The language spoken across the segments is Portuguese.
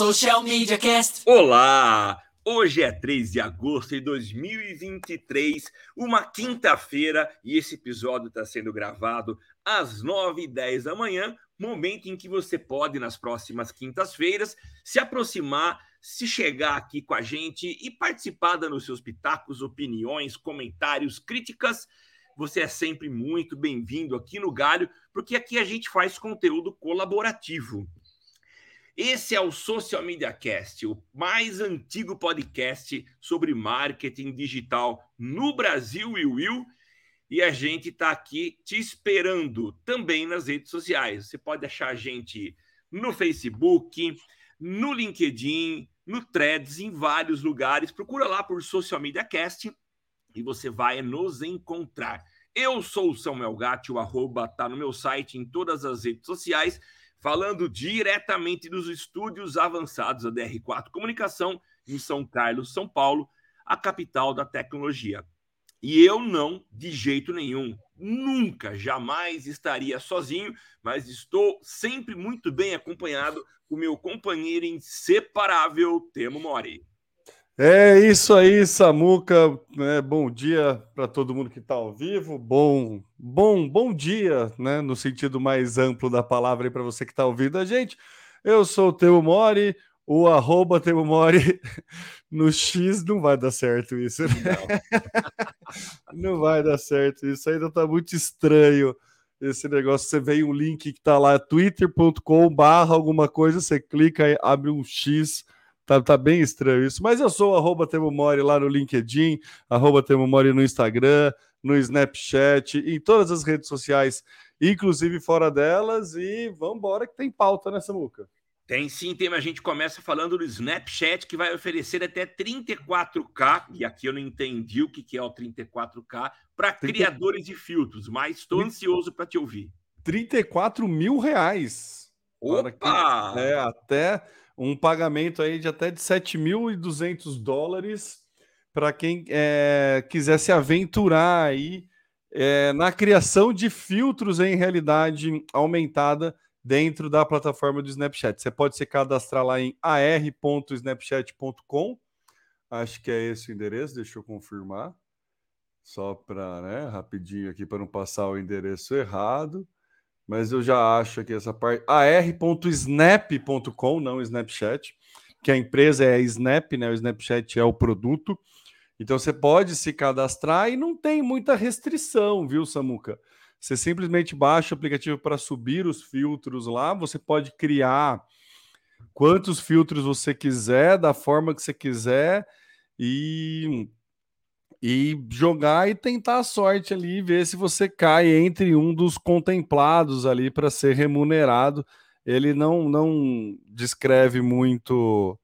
Social Media Cast. Olá! Hoje é 3 de agosto de 2023, uma quinta-feira, e esse episódio está sendo gravado às 9h10 da manhã, momento em que você pode, nas próximas quintas-feiras, se aproximar, se chegar aqui com a gente e participar dando seus pitacos, opiniões, comentários, críticas. Você é sempre muito bem-vindo aqui no Galho, porque aqui a gente faz conteúdo colaborativo. Esse é o Social Media Cast, o mais antigo podcast sobre marketing digital no Brasil e Will. E a gente está aqui te esperando também nas redes sociais. Você pode achar a gente no Facebook, no LinkedIn, no Threads, em vários lugares. Procura lá por Social Media Cast e você vai nos encontrar. Eu sou o Samuel Gatti, o arroba tá no meu site em todas as redes sociais falando diretamente dos estúdios avançados da DR4 Comunicação, em São Carlos, São Paulo, a capital da tecnologia. E eu não, de jeito nenhum, nunca, jamais estaria sozinho, mas estou sempre muito bem acompanhado com meu companheiro inseparável, Temo Mori. É isso aí, Samuca. É, bom dia para todo mundo que está ao vivo. Bom, bom, bom dia, né? No sentido mais amplo da palavra para você que está ouvindo a gente. Eu sou o Teu Mori, o arroba Teu Mori no X não vai dar certo isso. Né? Não. não vai dar certo. Isso ainda está muito estranho. Esse negócio, você vê um link que está lá, twitter.com barra alguma coisa, você clica e abre um X Tá, tá bem estranho isso. Mas eu sou arroba Temo Mori lá no LinkedIn, arroba Temo Mori no Instagram, no Snapchat, em todas as redes sociais, inclusive fora delas. E vamos embora que tem pauta nessa muca. Tem sim, tem. A gente começa falando do Snapchat, que vai oferecer até 34K, e aqui eu não entendi o que é o 34K, para 30... criadores de filtros, mas estou ansioso para te ouvir. 34 mil reais. Opa! Que, é, até um pagamento aí de até de 7.200 dólares para quem é, quiser se aventurar aí é, na criação de filtros em realidade aumentada dentro da plataforma do Snapchat. Você pode se cadastrar lá em ar.snapchat.com. Acho que é esse o endereço, deixa eu confirmar. Só para, né, rapidinho aqui para não passar o endereço errado mas eu já acho que essa parte. ar.snap.com, não Snapchat, que a empresa é a Snap, né? O Snapchat é o produto. Então você pode se cadastrar e não tem muita restrição, viu, Samuca? Você simplesmente baixa o aplicativo para subir os filtros lá, você pode criar quantos filtros você quiser, da forma que você quiser, e e jogar e tentar a sorte ali ver se você cai entre um dos contemplados ali para ser remunerado. Ele não, não descreve muito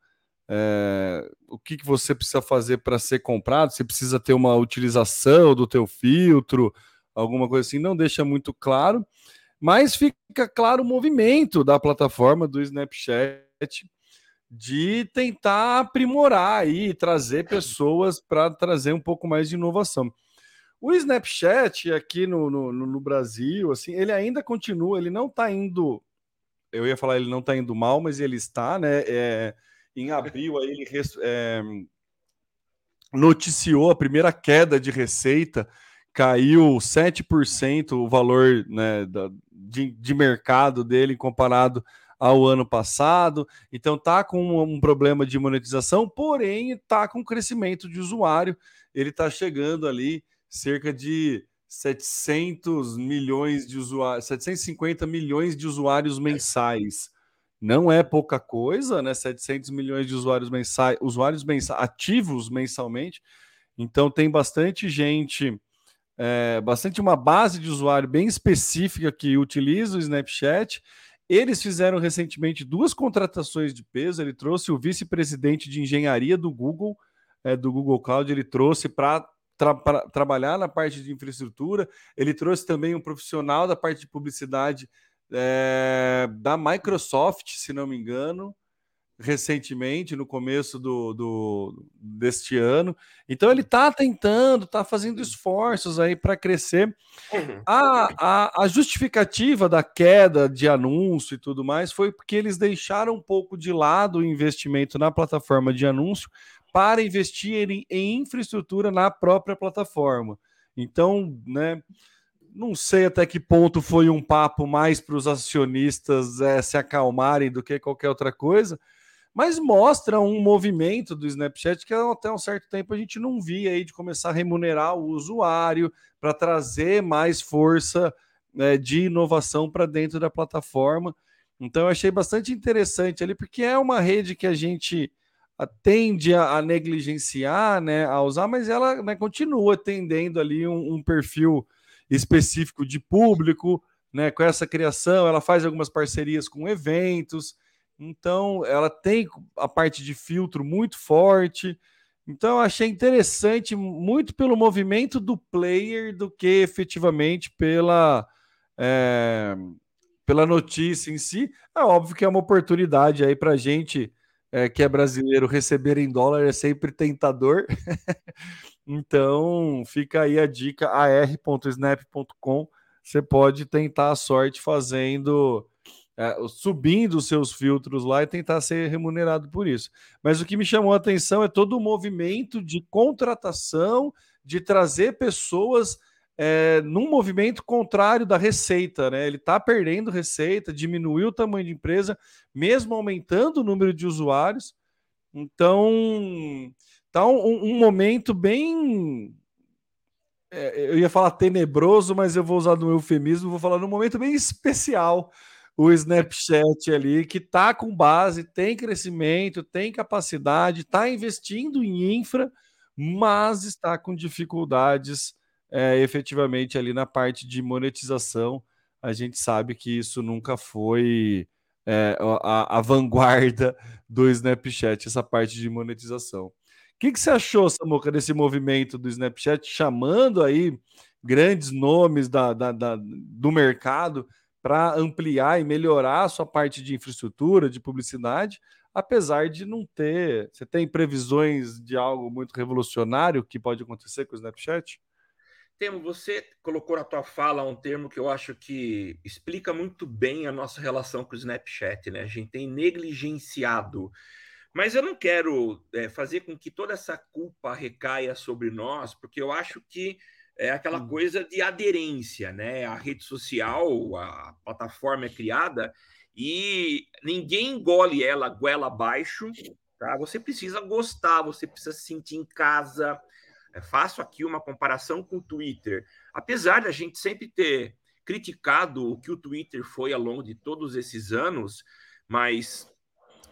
é, o que, que você precisa fazer para ser comprado, se precisa ter uma utilização do teu filtro, alguma coisa assim, não deixa muito claro, mas fica claro o movimento da plataforma do Snapchat de tentar aprimorar e trazer pessoas para trazer um pouco mais de inovação. O Snapchat aqui no, no, no, Brasil, assim, ele ainda continua, ele não está indo. Eu ia falar, ele não está indo mal, mas ele está, né? É, em abril aí ele é, noticiou a primeira queda de receita, caiu 7% o valor né, da, de, de mercado dele comparado ao ano passado, então tá com um problema de monetização, porém tá com crescimento de usuário, ele está chegando ali cerca de 700 milhões de usuários, 750 milhões de usuários mensais. Não é pouca coisa, né? 700 milhões de usuários mensais, usuários ativos mensalmente. Então tem bastante gente, é, bastante uma base de usuário bem específica que utiliza o Snapchat eles fizeram recentemente duas contratações de peso. Ele trouxe o vice-presidente de engenharia do Google, é, do Google Cloud, ele trouxe para tra trabalhar na parte de infraestrutura. Ele trouxe também um profissional da parte de publicidade é, da Microsoft, se não me engano. Recentemente, no começo do, do deste ano. Então ele está tentando, está fazendo esforços aí para crescer. Uhum. A, a, a, justificativa da queda de anúncio e tudo mais foi porque eles deixaram um pouco de lado o investimento na plataforma de anúncio para investir em, em infraestrutura na própria plataforma. Então, né? Não sei até que ponto foi um papo mais para os acionistas é, se acalmarem do que qualquer outra coisa, mas mostra um movimento do Snapchat que até um certo tempo a gente não via aí de começar a remunerar o usuário para trazer mais força né, de inovação para dentro da plataforma. Então eu achei bastante interessante ali, porque é uma rede que a gente tende a, a negligenciar, né, a usar, mas ela né, continua atendendo ali um, um perfil específico de público, né? Com essa criação, ela faz algumas parcerias com eventos, então ela tem a parte de filtro muito forte. Então achei interessante muito pelo movimento do player do que efetivamente pela é, pela notícia em si. É óbvio que é uma oportunidade aí para gente é, que é brasileiro receber em dólar é sempre tentador. Então, fica aí a dica ar.snap.com. Você pode tentar a sorte fazendo, subindo os seus filtros lá e tentar ser remunerado por isso. Mas o que me chamou a atenção é todo o movimento de contratação, de trazer pessoas é, num movimento contrário da receita, né? Ele está perdendo receita, diminuiu o tamanho de empresa, mesmo aumentando o número de usuários. Então, Tá um, um momento bem. É, eu ia falar tenebroso, mas eu vou usar no eufemismo, vou falar num momento bem especial o Snapchat ali, que está com base, tem crescimento, tem capacidade, está investindo em infra, mas está com dificuldades é, efetivamente ali na parte de monetização. A gente sabe que isso nunca foi é, a, a vanguarda do Snapchat, essa parte de monetização. O que, que você achou, Samuca, desse movimento do Snapchat chamando aí grandes nomes da, da, da do mercado para ampliar e melhorar a sua parte de infraestrutura, de publicidade, apesar de não ter. Você tem previsões de algo muito revolucionário que pode acontecer com o Snapchat? Temo, você colocou na tua fala um termo que eu acho que explica muito bem a nossa relação com o Snapchat, né? A gente tem negligenciado mas eu não quero é, fazer com que toda essa culpa recaia sobre nós, porque eu acho que é aquela hum. coisa de aderência, né? A rede social, a plataforma é criada e ninguém engole ela goela abaixo, tá? Você precisa gostar, você precisa se sentir em casa. Eu faço aqui uma comparação com o Twitter. Apesar da gente sempre ter criticado o que o Twitter foi ao longo de todos esses anos, mas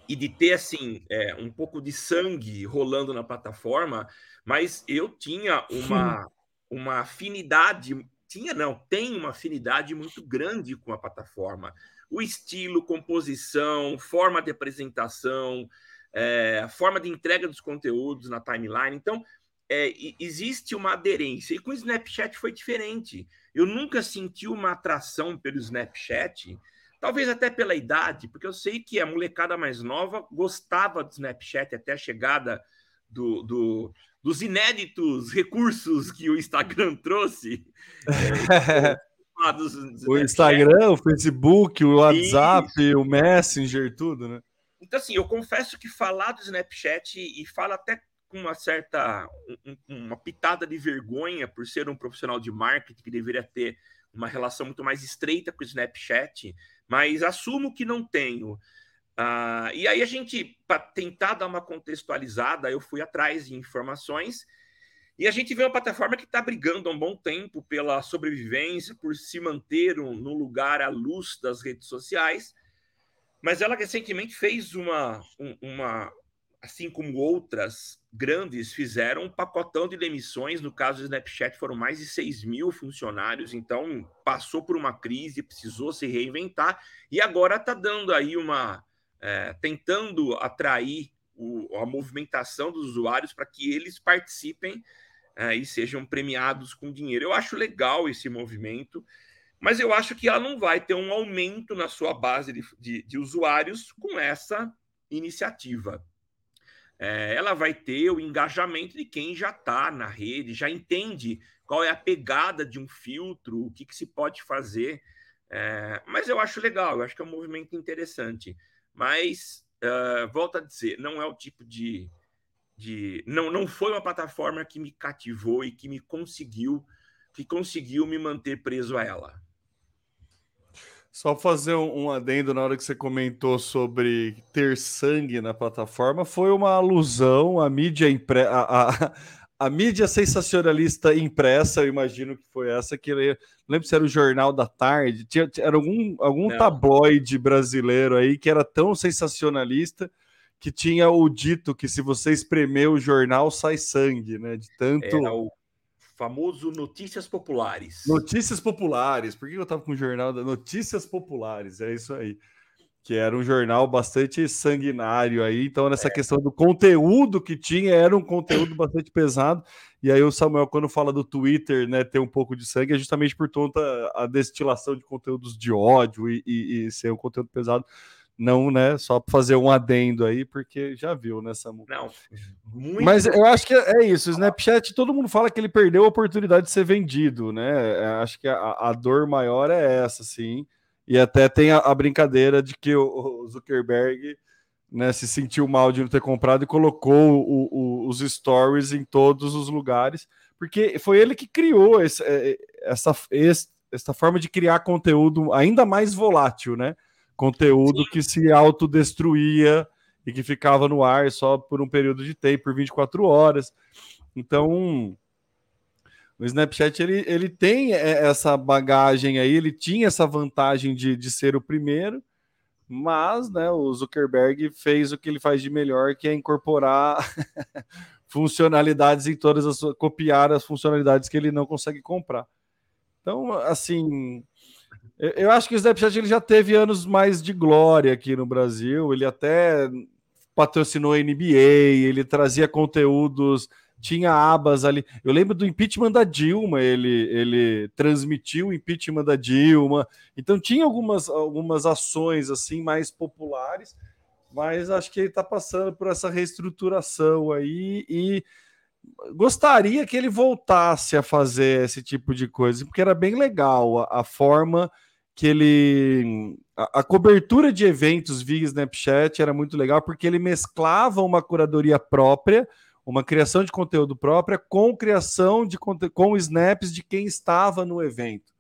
e de ter assim é, um pouco de sangue rolando na plataforma, mas eu tinha uma, uma afinidade, tinha não, tem uma afinidade muito grande com a plataforma. O estilo, composição, forma de apresentação, é, forma de entrega dos conteúdos na timeline. Então, é, existe uma aderência. E com o Snapchat foi diferente. Eu nunca senti uma atração pelo Snapchat Talvez até pela idade, porque eu sei que a molecada mais nova gostava do Snapchat até a chegada do, do dos inéditos recursos que o Instagram trouxe. É, o Instagram, o Facebook, o WhatsApp, Isso. o Messenger, tudo, né? Então, assim, eu confesso que falar do Snapchat e fala até com uma certa, um, uma pitada de vergonha por ser um profissional de marketing que deveria ter uma relação muito mais estreita com o Snapchat, mas assumo que não tenho. Uh, e aí a gente, para tentar dar uma contextualizada, eu fui atrás de informações e a gente vê uma plataforma que está brigando há um bom tempo pela sobrevivência, por se manter um, no lugar à luz das redes sociais, mas ela recentemente fez uma, um, uma assim como outras grandes fizeram um pacotão de demissões. No caso do Snapchat, foram mais de 6 mil funcionários, então passou por uma crise, precisou se reinventar e agora está dando aí uma. É, tentando atrair o, a movimentação dos usuários para que eles participem é, e sejam premiados com dinheiro. Eu acho legal esse movimento, mas eu acho que ela não vai ter um aumento na sua base de, de, de usuários com essa iniciativa. É, ela vai ter o engajamento de quem já está na rede, já entende qual é a pegada de um filtro, o que, que se pode fazer. É, mas eu acho legal, eu acho que é um movimento interessante. Mas, uh, volto a dizer, não é o tipo de. de não, não foi uma plataforma que me cativou e que me conseguiu, que conseguiu me manter preso a ela. Só fazer um, adendo na hora que você comentou sobre ter sangue na plataforma, foi uma alusão à mídia impre... a mídia sensacionalista impressa, eu imagino que foi essa que eu lembro se era o Jornal da Tarde, tinha, era algum, algum tabloide brasileiro aí que era tão sensacionalista que tinha o dito que se você espremer o jornal sai sangue, né? De tanto. Era o famoso Notícias Populares. Notícias Populares. Por que eu tava com o jornal da Notícias Populares? É isso aí. Que era um jornal bastante sanguinário aí. Então, nessa é. questão do conteúdo que tinha, era um conteúdo bastante pesado. E aí, o Samuel, quando fala do Twitter, né, ter um pouco de sangue, é justamente por conta a destilação de conteúdos de ódio e, e, e ser um conteúdo pesado não, né? Só para fazer um adendo aí, porque já viu, né, Samu? Não. Muito Mas eu acho que é isso. O Snapchat, todo mundo fala que ele perdeu a oportunidade de ser vendido, né? É, acho que a, a dor maior é essa, sim. E até tem a, a brincadeira de que o, o, Zuckerberg né, se sentiu mal de não ter comprado e colocou o, o, os stories em todos os lugares, porque foi ele que criou esse, é, essa, esse, essa forma de criar conteúdo ainda mais volátil, né? conteúdo Sim. que se autodestruía e que ficava no ar só por um período de tempo, por 24 horas. Então, o Snapchat ele, ele tem essa bagagem aí, ele tinha essa vantagem de, de ser o primeiro, mas né, o Zuckerberg fez o que ele faz de melhor, que é incorporar funcionalidades em todas as copiar as funcionalidades que ele não consegue comprar. Então, assim, eu acho que o Snapchat ele já teve anos mais de glória aqui no Brasil. Ele até patrocinou a NBA, ele trazia conteúdos, tinha abas ali. Eu lembro do impeachment da Dilma, ele, ele transmitiu o impeachment da Dilma. Então tinha algumas, algumas ações assim mais populares, mas acho que ele está passando por essa reestruturação aí e gostaria que ele voltasse a fazer esse tipo de coisa, porque era bem legal a, a forma que ele. A, a, cobertura de eventos via Snapchat era muito legal, porque ele mesclava uma curadoria própria, uma criação de conteúdo própria, com criação de com snaps de quem estava no evento.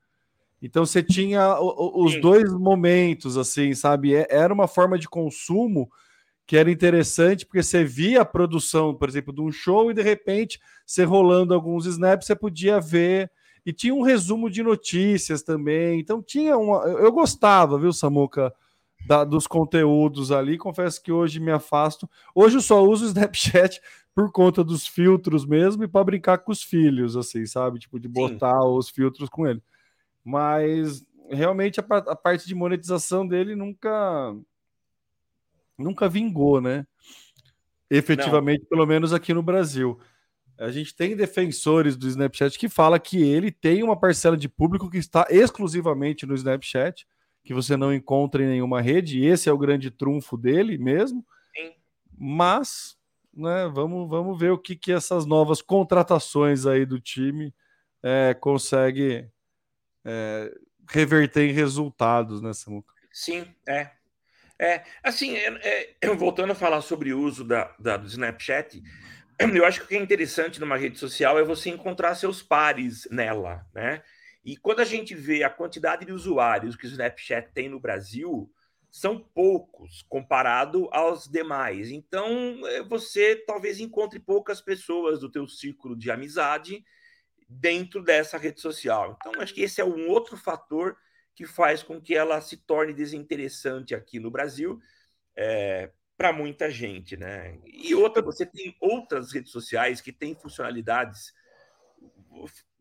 Então você tinha os Sim. dois momentos, assim, sabe? É, era uma forma de consumo que era interessante, porque você via a produção, por exemplo, de um show e de repente, você rolando alguns snaps, você podia ver e tinha um resumo de notícias também. Então tinha uma. Eu gostava, viu, Samuca, da, dos conteúdos ali. Confesso que hoje me afasto. Hoje eu só uso o Snapchat por conta dos filtros mesmo e para brincar com os filhos, assim, sabe? Tipo, de botar Sim. os filtros com ele. Mas realmente a, a parte de monetização dele nunca nunca vingou, né? Efetivamente, Não. pelo menos aqui no Brasil. A gente tem defensores do Snapchat que fala que ele tem uma parcela de público que está exclusivamente no Snapchat, que você não encontra em nenhuma rede, e esse é o grande trunfo dele mesmo. Sim. Mas, né, vamos, vamos ver o que, que essas novas contratações aí do time é, consegue é, reverter em resultados, né, Samuca? Sim, é. É, assim, é, é, voltando a falar sobre o uso da, da, do Snapchat, eu acho que o que é interessante numa rede social é você encontrar seus pares nela, né? E quando a gente vê a quantidade de usuários que o Snapchat tem no Brasil, são poucos comparado aos demais. Então, é, você talvez encontre poucas pessoas do teu círculo de amizade dentro dessa rede social. Então, acho que esse é um outro fator que faz com que ela se torne desinteressante aqui no Brasil. É, para muita gente, né? E outra, você tem outras redes sociais que têm funcionalidades,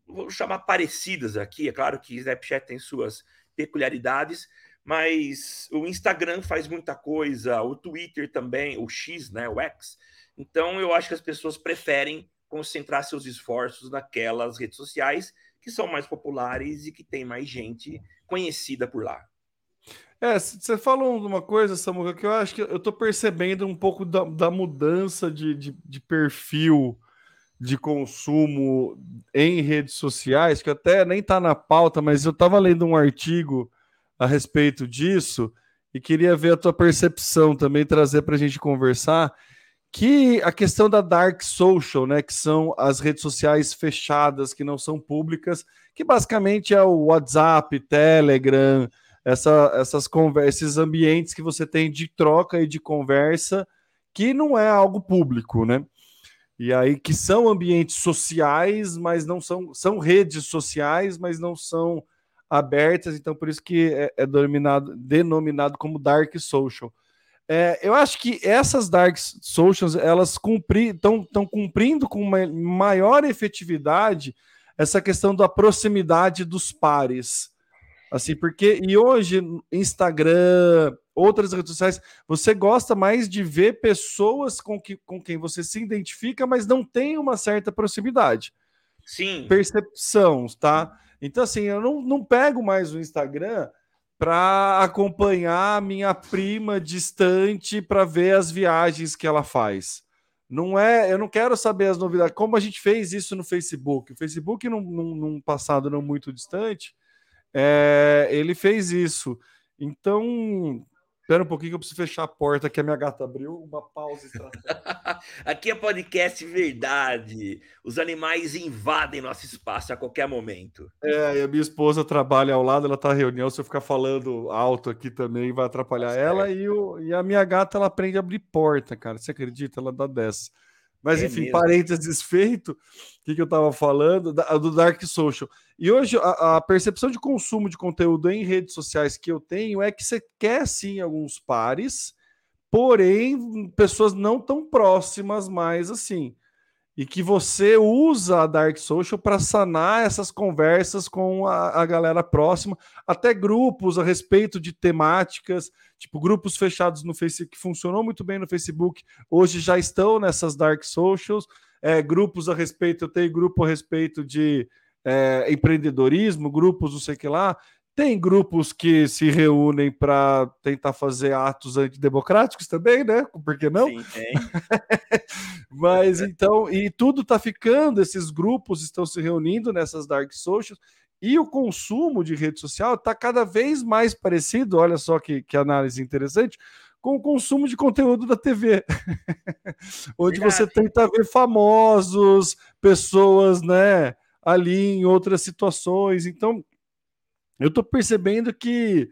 vou chamar parecidas aqui. É claro que Snapchat tem suas peculiaridades, mas o Instagram faz muita coisa, o Twitter também, o X, né, o X. Então eu acho que as pessoas preferem concentrar seus esforços naquelas redes sociais que são mais populares e que tem mais gente conhecida por lá. É, você falou uma coisa, Samuca, que eu acho que eu tô percebendo um pouco da, da mudança de, de, de, perfil de consumo em redes sociais, que até nem tá na pauta, mas eu tava lendo um artigo a respeito disso e queria ver a tua percepção também, trazer para a gente conversar, que a questão da dark social, né, que são as redes sociais fechadas, que não são públicas, que basicamente é o WhatsApp, Telegram, essa, essas esses ambientes que você tem de troca e de conversa, que não é algo público, né? E aí que são ambientes sociais, mas não são são redes sociais, mas não são abertas, então por isso que é, é denominado, denominado como dark social. É, eu acho que essas dark socials elas estão cumprindo com uma maior efetividade essa questão da proximidade dos pares. Assim, porque e hoje Instagram, outras redes sociais, você gosta mais de ver pessoas com, que, com quem você se identifica, mas não tem uma certa proximidade. Sim. Percepção, tá? Então, assim, eu não, não pego mais o Instagram para acompanhar minha prima distante para ver as viagens que ela faz. Não é, eu não quero saber as novidades. Como a gente fez isso no Facebook. O Facebook, num, num, num passado não muito distante, é, ele fez isso. Então, Espera um pouquinho que eu preciso fechar a porta que a minha gata abriu. Uma pausa Aqui é podcast verdade. Os animais invadem nosso espaço a qualquer momento. É, e a minha esposa trabalha ao lado, ela tá em reunião. Se eu ficar falando alto aqui também, vai atrapalhar tá ela. E, o, e a minha gata, ela aprende a abrir porta, cara. Você acredita? Ela dá dessa. Mas, é enfim, mesmo. parênteses feito, o que, que eu estava falando? Da, do Dark Social. E hoje, a, a, percepção de consumo de conteúdo em redes sociais que eu tenho é que você quer sim alguns pares, porém, pessoas não tão próximas mais assim e que você usa a Dark Social para sanar essas conversas com a, a, galera próxima, até grupos a respeito de temáticas, tipo grupos fechados no Facebook, que funcionou muito bem no Facebook, hoje já estão nessas Dark Socials, é, grupos a respeito, eu tenho grupo a respeito de é, empreendedorismo, grupos não sei que lá, tem grupos que se reúnem para tentar fazer atos antidemocráticos também, né? Por que não? Sim, tem. Mas então, e tudo está ficando, esses grupos estão se reunindo nessas dark socials, e o consumo de rede social está cada vez mais parecido, olha só que, que análise interessante, com o consumo de conteúdo da TV. Onde Verdade. você tenta ver famosos, pessoas, né? Ali em outras situações. Então, eu estou percebendo que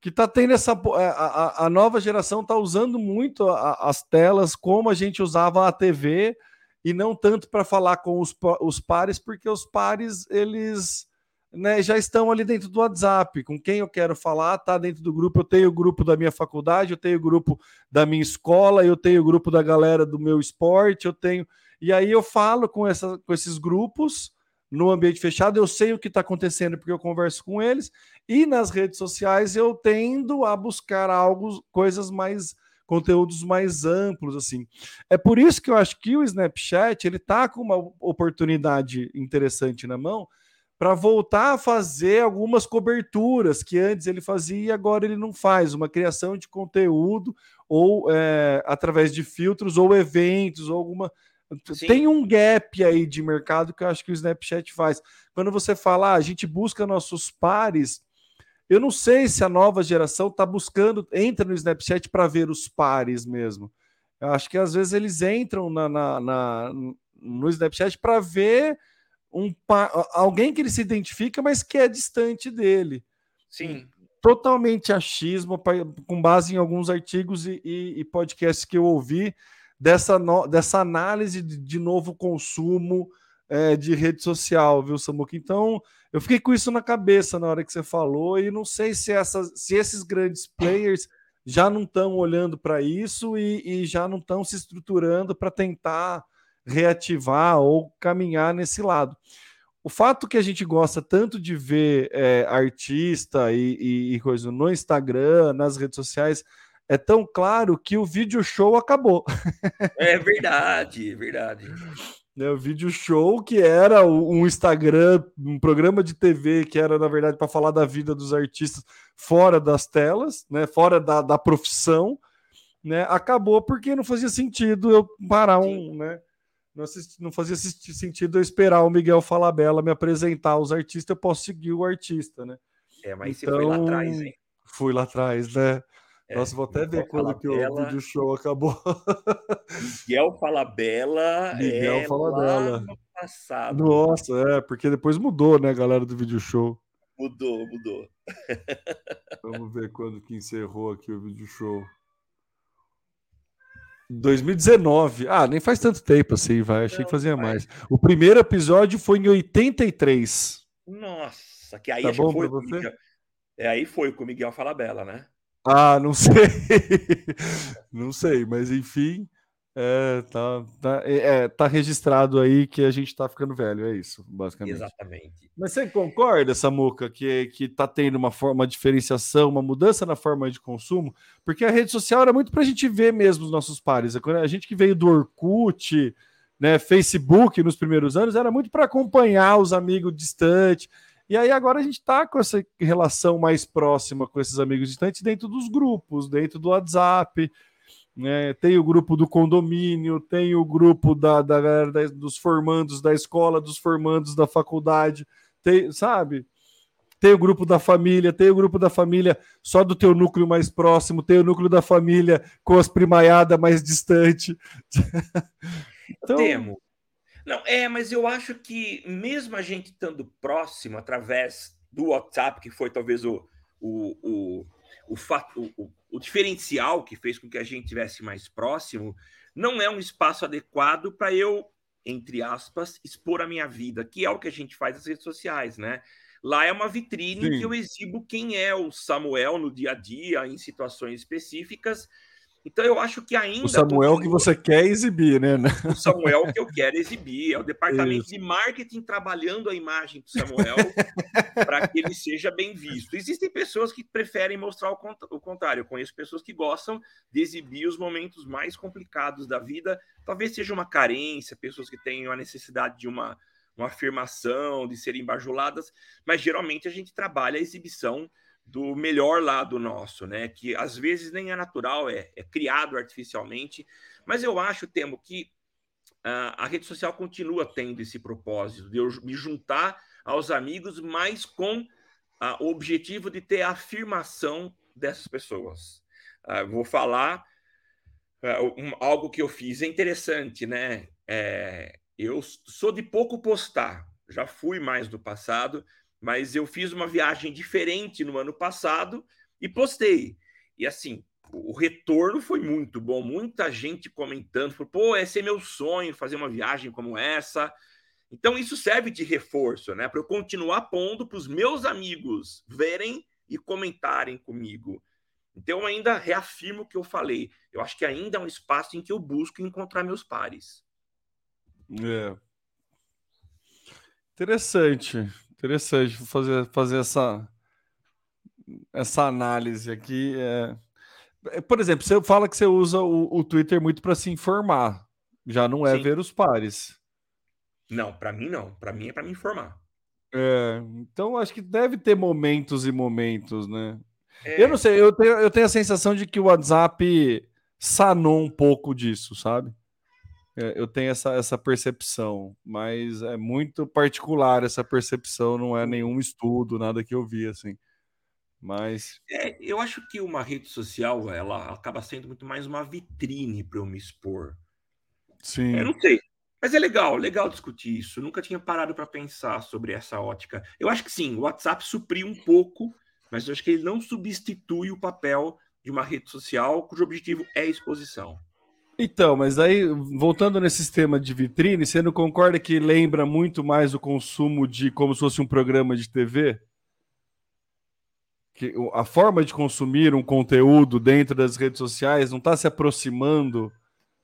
que está tendo essa é, a, a, nova geração está usando muito a, as telas como a gente usava a TV e não tanto para falar com os, os pares, porque os pares eles né, já estão ali dentro do WhatsApp. Com quem eu quero falar, tá dentro do grupo. Eu tenho o grupo da minha faculdade, eu tenho o grupo da minha escola, eu tenho o grupo da galera do meu esporte, eu tenho. E aí eu falo com, essa, com esses grupos no ambiente fechado, eu sei o que está acontecendo porque eu converso com eles, e nas redes sociais eu tendo a buscar algo, coisas mais conteúdos mais amplos assim. É por isso que eu acho que o Snapchat ele tá com uma oportunidade interessante na mão para voltar a fazer algumas coberturas que antes ele fazia e agora ele não faz, uma criação de conteúdo ou é, através de filtros ou eventos ou alguma Sim. Tem um gap aí de mercado que eu acho que o Snapchat faz. Quando você fala, ah, a gente busca nossos pares, eu não sei se a nova geração está buscando, entra no Snapchat para ver os pares mesmo. Eu acho que às vezes eles entram na, na, na no Snapchat para ver um alguém que ele se identifica, mas que é distante dele. Sim. Totalmente achismo, com base em alguns artigos e, e, e podcasts que eu ouvi dessa, no, dessa análise de, de novo consumo é, de rede social, viu, Samuca? Então, eu fiquei com isso na cabeça na hora que você falou, e não sei se, essas, se esses grandes players já não estão olhando para isso e, e, já não estão se estruturando para tentar reativar ou caminhar nesse lado. O fato que a gente gosta tanto de ver é, artista e, e, e coisa no Instagram, nas redes sociais, é tão claro que o vídeo show acabou. É verdade, verdade. Né, o vídeo show, que era um Instagram, um programa de TV que era, na verdade, para falar da vida dos artistas fora das telas, né, fora da, da profissão, né, acabou porque não fazia sentido eu parar um, né, não, assisti, não fazia sentido eu esperar o Miguel Falabella me apresentar aos artistas, eu posso seguir o artista, né? É, mas então, você foi lá atrás, hein? Fui lá atrás, né? É, Nossa, vou até ver quando que o vídeo show acabou. Miguel Falabella Miguel é Falabella. no passado. Nossa, é, porque depois mudou, né, galera do vídeo show. Mudou, mudou. Vamos ver quando que encerrou aqui o vídeo show. 2019. Ah, nem faz tanto tempo assim, vai. Achei Não, que fazia vai. mais. O primeiro episódio foi em 83. Nossa, que aí tá bom foi. Você? É, aí foi com o Miguel Falabella, né? Ah, não sei. não sei, mas enfim. É, tá, tá, é, é, tá registrado aí que a gente tá ficando velho, é isso, basicamente. Exatamente. Mas você concorda, Samuca, que, que tá tendo uma forma, uma diferenciação, uma mudança na forma de consumo? Porque a rede social era muito pra gente ver mesmo os nossos pares. A gente que veio do Orkut, né, Facebook nos primeiros anos, era muito para acompanhar os amigos distantes. E aí agora a gente tá com essa relação mais próxima com esses amigos distantes dentro dos grupos, dentro do WhatsApp né? Tem o grupo do condomínio, tem o grupo da, da, da, dos formandos da escola, dos formandos da faculdade, tem, sabe? Tem o grupo da família, tem o grupo da família só do teu núcleo mais próximo, tem o núcleo da família com as primaiadas mais distante. então... Temo. Não, é, mas eu acho que mesmo a gente estando próximo através do WhatsApp, que foi talvez o, o, o, o, fato, o, o diferencial que fez com que a gente tivesse mais próximo não é um espaço adequado para eu, entre aspas, expor a minha vida, que é o que a gente faz nas redes sociais, né? Lá é uma vitrine Sim. que eu exibo quem é o Samuel no dia a dia, em situações específicas, então eu acho que ainda. O Samuel continua... que você quer exibir, né? O Samuel que eu quero exibir. É o departamento Isso. de marketing trabalhando a imagem do Samuel para que ele seja bem visto. Existem pessoas que preferem mostrar o contrário. Eu conheço pessoas que gostam de exibir os momentos mais complicados da vida. Talvez seja uma carência, pessoas que tenham a necessidade de uma, uma afirmação, de serem bajuladas, mas geralmente a gente trabalha a exibição do melhor lado nosso, né? Que às vezes nem é natural, é, é criado artificialmente. Mas eu acho, Temo, que uh, a rede social continua tendo esse propósito de eu me juntar aos amigos, mas com uh, o objetivo de ter a afirmação dessas pessoas. Uh, vou falar um, algo que eu fiz, é interessante, né? É, eu sou de pouco postar, já fui mais do passado, mas eu fiz uma viagem diferente no ano passado e postei. E assim, o retorno foi muito bom, muita gente comentando, falou, pô, esse é meu sonho, fazer uma viagem como essa. Então isso serve de reforço, né, para eu continuar pondo para os meus amigos verem e comentarem comigo. Então eu ainda reafirmo o que eu falei. Eu acho que ainda é um espaço em que eu busco encontrar meus pares. É. Interessante. Interessante fazer, fazer essa, essa análise aqui. É... é por exemplo, você fala que você usa o, o Twitter muito para se informar, já não é Sim. ver os pares. Não, para mim não. Para mim é para me informar. É, então acho que deve ter momentos e momentos, né? É... Eu não sei, eu tenho, eu tenho a sensação de que o WhatsApp sanou um pouco disso, sabe? É, eu tenho essa, essa percepção, mas é muito particular essa percepção, não é nenhum estudo, nada que eu vi assim. Mas é, eu acho que uma rede social ela acaba sendo muito mais uma vitrine para eu me expor. Sim. Eu não sei, mas é legal, legal discutir isso. Eu nunca tinha parado para pensar sobre essa ótica. Eu acho que sim, o WhatsApp supriu um pouco, mas eu acho que ele não substitui o papel de uma rede social cujo objetivo é exposição. Então, mas aí, voltando nesse sistema de vitrine, você não concorda que lembra muito mais o consumo de como se fosse um programa de TV? Que a forma de consumir um conteúdo dentro das redes sociais não está se aproximando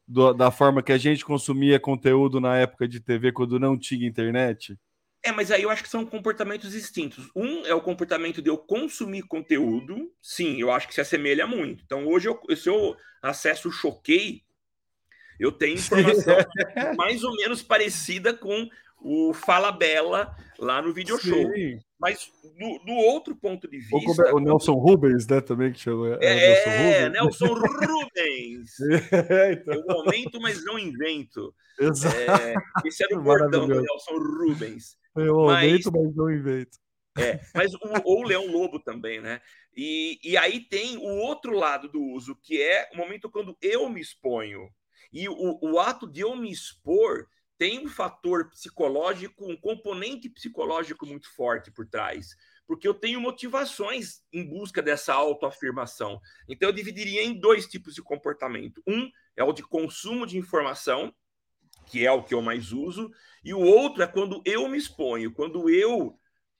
do, da forma que a gente consumia conteúdo na época de TV, quando não tinha internet? É, mas aí eu acho que são comportamentos distintos. Um é o comportamento de eu consumir conteúdo. Sim, eu acho que se assemelha muito. Então, hoje, eu, se eu acesso o Choquei, Eu tenho informação mais ou menos parecida com o Fala Bela lá no video show. Mas do, do, outro ponto de vista. O, o Nelson Rubens, né? Também que chama. É, é Nelson Rubens. é, então. Eu aumento, mas não invento. Exato. É, esse era o bordão do Nelson Rubens. Eu aumento, mas, mas não invento. É, mas o, ou o Leão Lobo também, né? E, e aí tem o outro lado do uso, que é o momento quando eu me exponho. E o, o ato de eu me expor tem um fator psicológico, um componente psicológico muito forte por trás, porque eu tenho motivações em busca dessa autoafirmação. Então eu dividiria em dois tipos de comportamento. Um é o de consumo de informação, que é o que eu mais uso, e o outro é quando eu me exponho, quando eu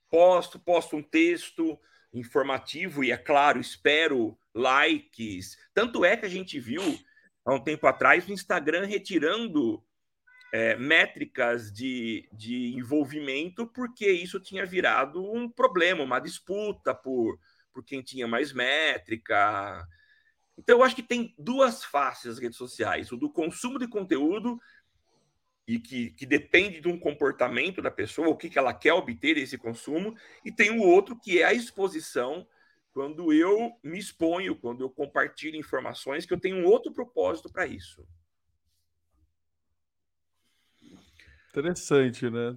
posto, posto um texto informativo e é claro, espero likes. Tanto é que a gente viu há um tempo atrás o Instagram retirando é, métricas de, de envolvimento, porque isso tinha virado um problema, uma disputa por, por quem tinha mais métrica. Então, eu acho que tem duas faces as redes sociais: o do consumo de conteúdo, e que, que depende de um comportamento da pessoa, o que, que ela quer obter desse consumo, e tem o outro que é a exposição, quando eu me exponho, quando eu compartilho informações, que eu tenho um outro propósito para isso. Interessante, né?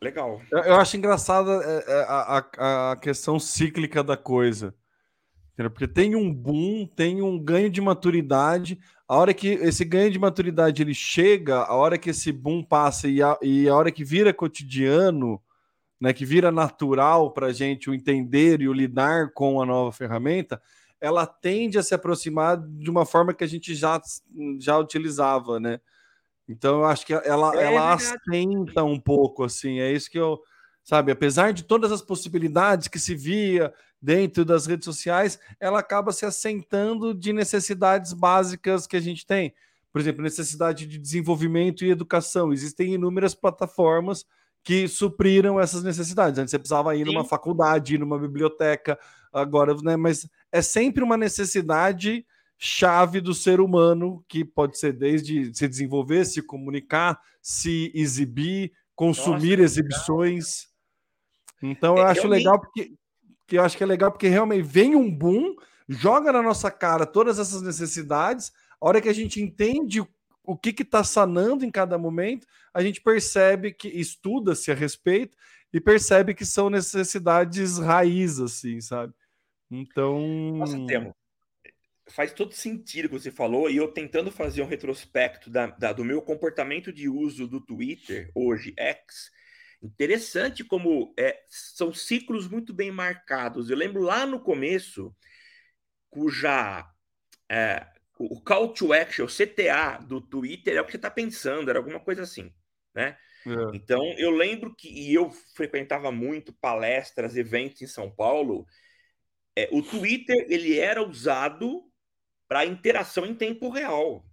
Legal. Eu, eu acho engraçada é, é, a, a, a, questão cíclica da coisa. Porque tem um boom, tem um ganho de maturidade. A hora que esse ganho de maturidade ele chega, a hora que esse boom passa e a, e a hora que vira cotidiano, né, que vira natural para a gente o entender e o lidar com a nova ferramenta, ela tende a se aproximar de uma forma que a gente já, já utilizava, né? Então eu acho que ela, é ela assenta um pouco, assim, é isso que eu, sabe, apesar de todas as possibilidades que se via dentro das redes sociais, ela acaba se assentando de necessidades básicas que a gente tem. Por exemplo, necessidade de desenvolvimento e educação. Existem inúmeras plataformas que supriram essas necessidades. Antes você precisava ir Sim. numa faculdade, ir numa biblioteca, agora, né? Mas é sempre uma necessidade chave do ser humano, que pode ser desde se desenvolver, se comunicar, se exibir, consumir Nossa, exibições. Então eu é, acho legal porque que eu acho que é legal porque realmente vem um boom, joga na nossa cara todas essas necessidades. A hora que a gente entende o que está sanando em cada momento, a gente percebe que estuda-se a respeito e percebe que são necessidades raiz, assim, sabe? Então. Nossa, Temo, faz todo sentido o que você falou, e eu tentando fazer um retrospecto da, da, do meu comportamento de uso do Twitter, hoje, X, interessante como é, são ciclos muito bem marcados. Eu lembro lá no começo, cuja é, o call to action, o CTA do Twitter é o que você está pensando, era alguma coisa assim, né? É. Então, eu lembro que e eu frequentava muito palestras, eventos em São Paulo. É, o Twitter ele era usado para interação em tempo real.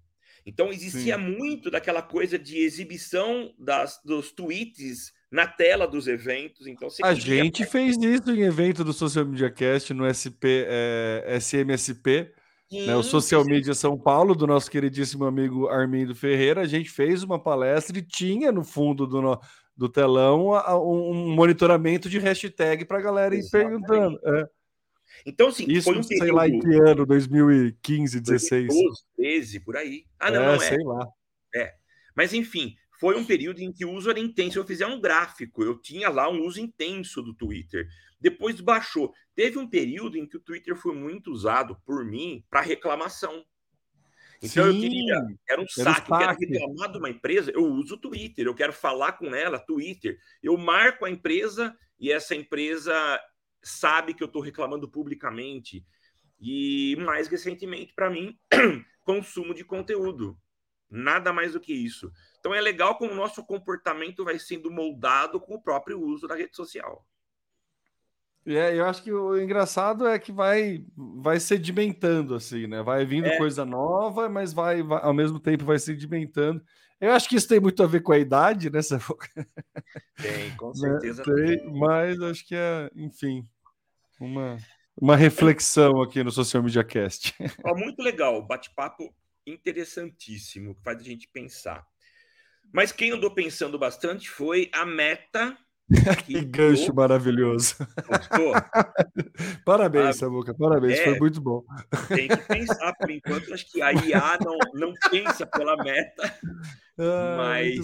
Então existia Sim. muito daquela coisa de exibição das, dos tweets na tela dos eventos. Então a gente fez isso em evento do Social Media Cast no SP, é, SMSP, sim, né, o Social sim. Media São Paulo, do nosso queridíssimo amigo Armindo Ferreira. A gente fez uma palestra e tinha no fundo do, do telão um monitoramento de hashtag para a galera ir Exatamente. perguntando. É. Então, assim, Isso, foi um período... sei lá em que ano, 2015, 16. 2012, 13, por aí. Ah, não, é, não é. sei lá. É. Mas, enfim, foi um período em que o uso era intenso. Eu fizer um gráfico, eu tinha lá um uso intenso do Twitter. Depois baixou. Teve um período em que o Twitter foi muito usado por mim para reclamação. Então Sim, eu queria, era um saque, eu quero reclamar de uma empresa, eu uso o Twitter, eu quero falar com ela, Twitter. Eu marco a empresa e essa empresa sabe que eu estou reclamando publicamente. E mais recentemente, para mim, consumo de conteúdo. Nada mais do que isso. Então é legal como o nosso comportamento vai sendo moldado com o próprio uso da rede social. É, eu acho que o engraçado é que vai vai sedimentando assim, né? Vai vindo é. coisa nova, mas vai, vai, ao mesmo tempo vai sedimentando. Eu acho que isso tem muito a ver com a idade, né? Tem, com né, certeza. tem, mas acho que é, enfim, uma, uma reflexão aqui no Social Media Cast. Ó, muito legal, bate-papo interessantíssimo, que faz a gente pensar. Mas quem andou pensando bastante foi a Meta. Que, que gancho maravilhoso. Gostou? parabéns, ah, Samuca, parabéns, é, foi muito bom. Tem que pensar, por enquanto, acho que a IA não, não pensa pela Meta, ah, mas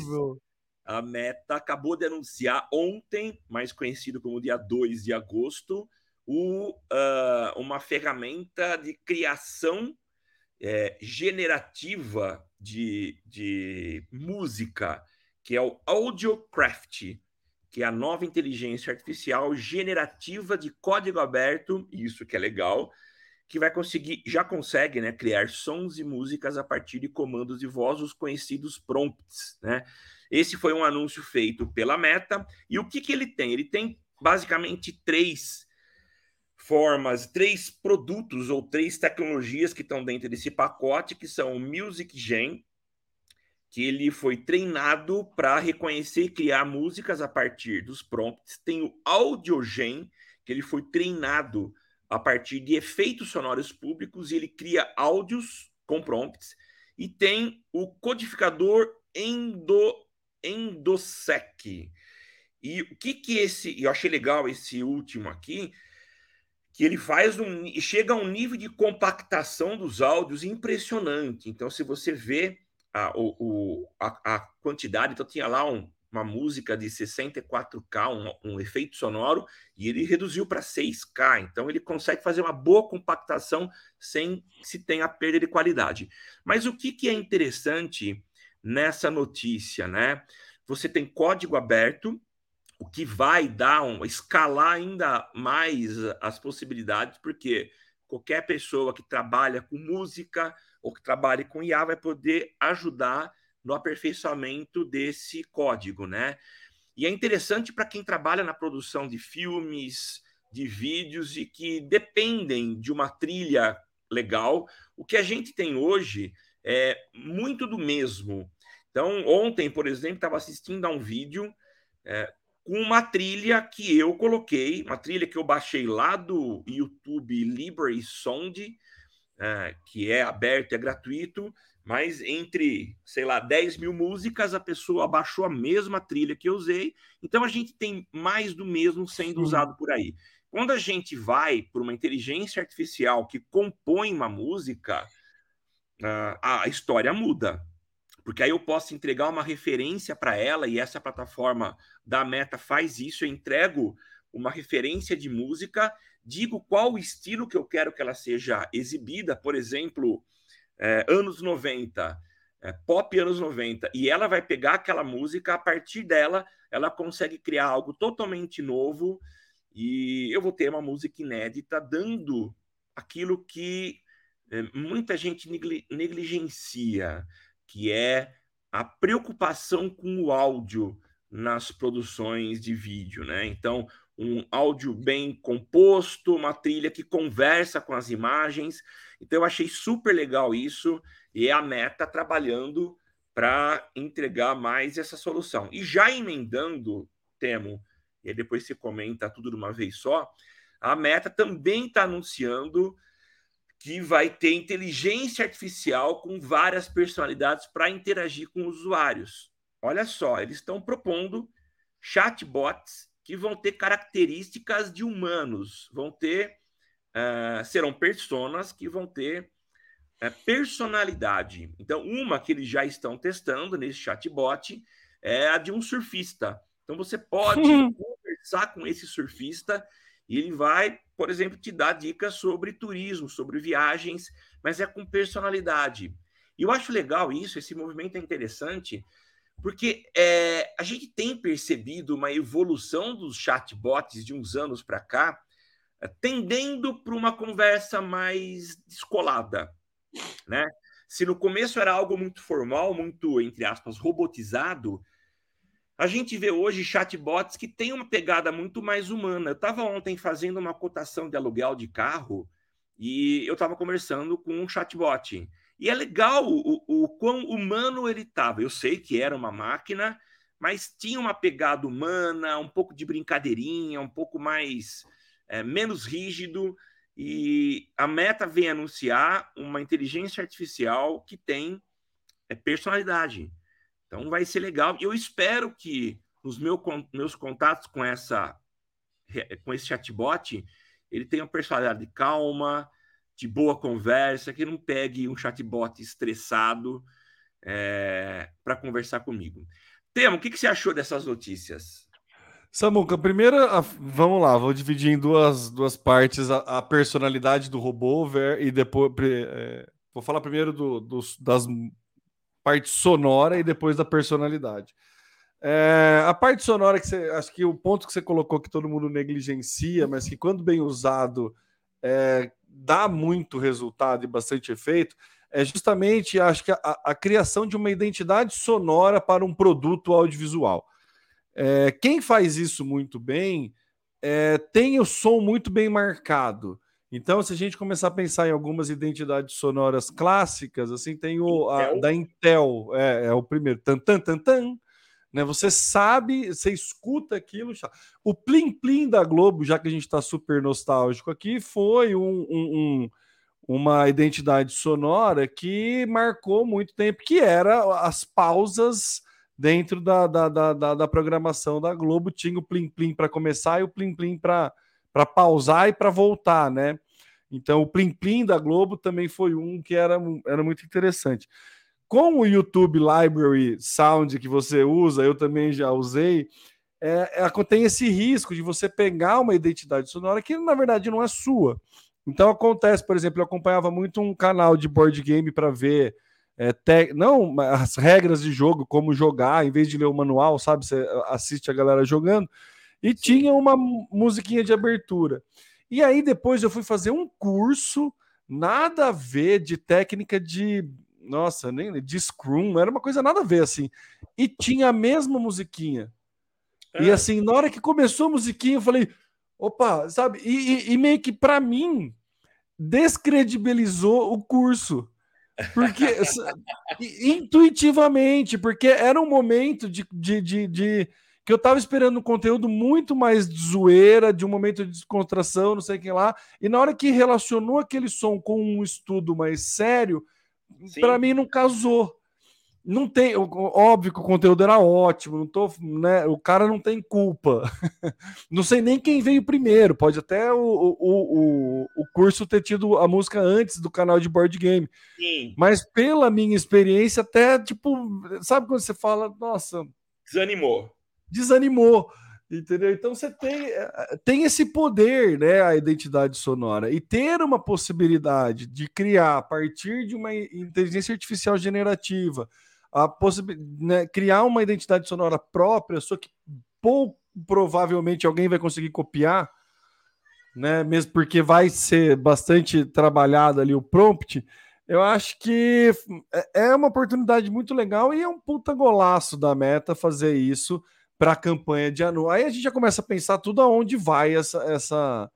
a Meta acabou de anunciar ontem, mais conhecido como dia 2 de agosto, o, uh, uma ferramenta de criação é, generativa de, de música, que é o AudioCraft, que é a nova inteligência artificial generativa de código aberto, isso que é legal, que vai conseguir, já consegue, né, criar sons e músicas a partir de comandos de voz, os conhecidos prompts, né? Esse foi um anúncio feito pela Meta, e o que, que ele tem? Ele tem basicamente três formas, três produtos ou três tecnologias que estão dentro desse pacote, que são o Music Gen, que ele foi treinado para reconhecer e criar músicas a partir dos prompts. Tem o Audiogen, que ele foi treinado a partir de efeitos sonoros públicos e ele cria áudios com prompts. E tem o codificador Endo, Endosec. E o que que esse... Eu achei legal esse último aqui, que ele faz um chega a um nível de compactação dos áudios impressionante. Então, se você vê a, o, a, a quantidade, então tinha lá um, uma música de 64K, um, um efeito sonoro, e ele reduziu para 6K. Então, ele consegue fazer uma boa compactação sem se tenha perda de qualidade. Mas o que, que é interessante nessa notícia, né? Você tem código aberto, o que vai dar um escalar ainda mais as possibilidades, porque qualquer pessoa que trabalha com música ou que trabalhe com IA vai poder ajudar no aperfeiçoamento desse código, né? E é interessante para quem trabalha na produção de filmes, de vídeos e que dependem de uma trilha legal. O que a gente tem hoje é muito do mesmo. Então, ontem, por exemplo, estava assistindo a um vídeo é, com uma trilha que eu coloquei, uma trilha que eu baixei lá do YouTube Library Sound, é, que é aberto, é gratuito, mas entre, sei lá, 10 mil músicas, a pessoa baixou a mesma trilha que eu usei, então a gente tem mais do mesmo sendo usado por aí. Quando a gente vai para uma inteligência artificial que compõe uma música, a história muda porque aí eu posso entregar uma referência para ela e essa plataforma da Meta faz isso. Eu entrego uma referência de música, digo qual o estilo que eu quero que ela seja exibida, por exemplo, é, anos 90, é, pop anos 90, e ela vai pegar aquela música, a partir dela, ela consegue criar algo totalmente novo e eu vou ter uma música inédita dando aquilo que é, muita gente negligencia que é a preocupação com o áudio nas produções de vídeo, né? Então, um áudio bem composto, uma trilha que conversa com as imagens. Então, eu achei super legal isso e é a Meta trabalhando para entregar mais essa solução. E já emendando, Temo, e depois você comenta tudo de uma vez só, a Meta também está anunciando que vai ter inteligência artificial com várias personalidades para interagir com usuários. Olha só, eles estão propondo chatbots que vão ter características de humanos, vão ter uh, serão personas que vão ter uh, personalidade. Então, uma que eles já estão testando nesse chatbot é a de um surfista. Então, você pode conversar com esse surfista e ele vai, por exemplo, te dar dicas sobre turismo, sobre viagens, mas é com personalidade. E eu acho legal isso, esse movimento é interessante, porque é, a gente tem percebido uma evolução dos chatbots de uns anos para cá, é, tendendo para uma conversa mais descolada, né? Se no começo era algo muito formal, muito, entre aspas, robotizado, a gente vê hoje chatbots que têm uma pegada muito mais humana. Eu estava ontem fazendo uma cotação de aluguel de carro e eu estava conversando com um chatbot. E é legal o, o, quão humano ele estava. Eu sei que era uma máquina, mas tinha uma pegada humana, um pouco de brincadeirinha, um pouco mais é, menos rígido. E a Meta vem anunciar uma inteligência artificial que tem é, personalidade. Então vai ser legal. Eu espero que os meu, meus contatos com essa com esse chatbot ele tenha personalidade calma, de boa conversa, que não pegue um chatbot estressado é, para conversar comigo. Temo, o que, que você achou dessas notícias? Samuca, primeiro, vamos lá, vou dividir em duas, duas partes a, a personalidade do robô ver, e depois é, vou falar primeiro do, dos, das partes sonora e depois da personalidade. É, a parte sonora que você acho que o ponto que você colocou que todo mundo negligencia, mas que quando bem usado é, dá muito resultado e bastante efeito, é justamente acho que a, a criação de uma identidade sonora para um produto audiovisual. É, quem faz isso muito bem é, tem o som muito bem marcado. Então, se a gente começar a pensar em algumas identidades sonoras clássicas, assim, tem o a, da Intel, é, é, o primeiro, tan tan tan tan, né? Você sabe, você escuta aquilo. O Plim Plim da Globo, já que a gente está super nostálgico aqui, foi um, um, um uma identidade sonora que marcou muito tempo, que era as pausas dentro da, da, da, da, programação da Globo. Tinha o Plim Plim para começar e o Plim Plim para pausar e para voltar, né? Então, o Plim Plim da Globo também foi um que era, era muito interessante. Com o YouTube Library Sound que você usa, eu também já usei, é, é, tem esse risco de você pegar uma identidade sonora que, na verdade, não é sua. Então acontece, por exemplo, eu acompanhava muito um canal de board game para ver é, te... não as regras de jogo, como jogar, em vez de ler o manual, sabe? Você assiste a galera jogando, e tinha uma musiquinha de abertura. E aí depois eu fui fazer um curso, nada a ver de técnica de. Nossa, nem de Scrum, era uma coisa nada a ver assim. E tinha a mesma musiquinha. É. E assim, na hora que começou a musiquinha, eu falei, Opa, sabe? E, e, e meio que para mim descredibilizou o curso. Porque intuitivamente, porque era um momento de, de, de, de, que eu tava esperando um conteúdo muito mais de zoeira, de um momento de descontração, não sei o que lá. E na hora que relacionou aquele som com um estudo mais sério, para mim não casou não tem, óbvio que o conteúdo era ótimo, não tô, né, o cara não tem culpa. não sei nem quem veio primeiro, pode até o, o, o, o curso ter tido a música antes do canal de board game. Sim. Mas pela minha experiência, até tipo, sabe quando você fala, nossa. Desanimou. Desanimou. Entendeu? Então você tem, tem esse poder, né? A identidade sonora. E ter uma possibilidade de criar a partir de uma inteligência artificial generativa a possibilidade, né, criar uma identidade sonora própria, só que pouco provavelmente alguém vai conseguir copiar, né? Mesmo porque vai ser bastante trabalhado ali o prompt. Eu acho que é, é uma oportunidade muito legal e é um puta golaço da Meta fazer isso para a campanha de anual. Aí a gente já começa a pensar tudo aonde vai essa, essa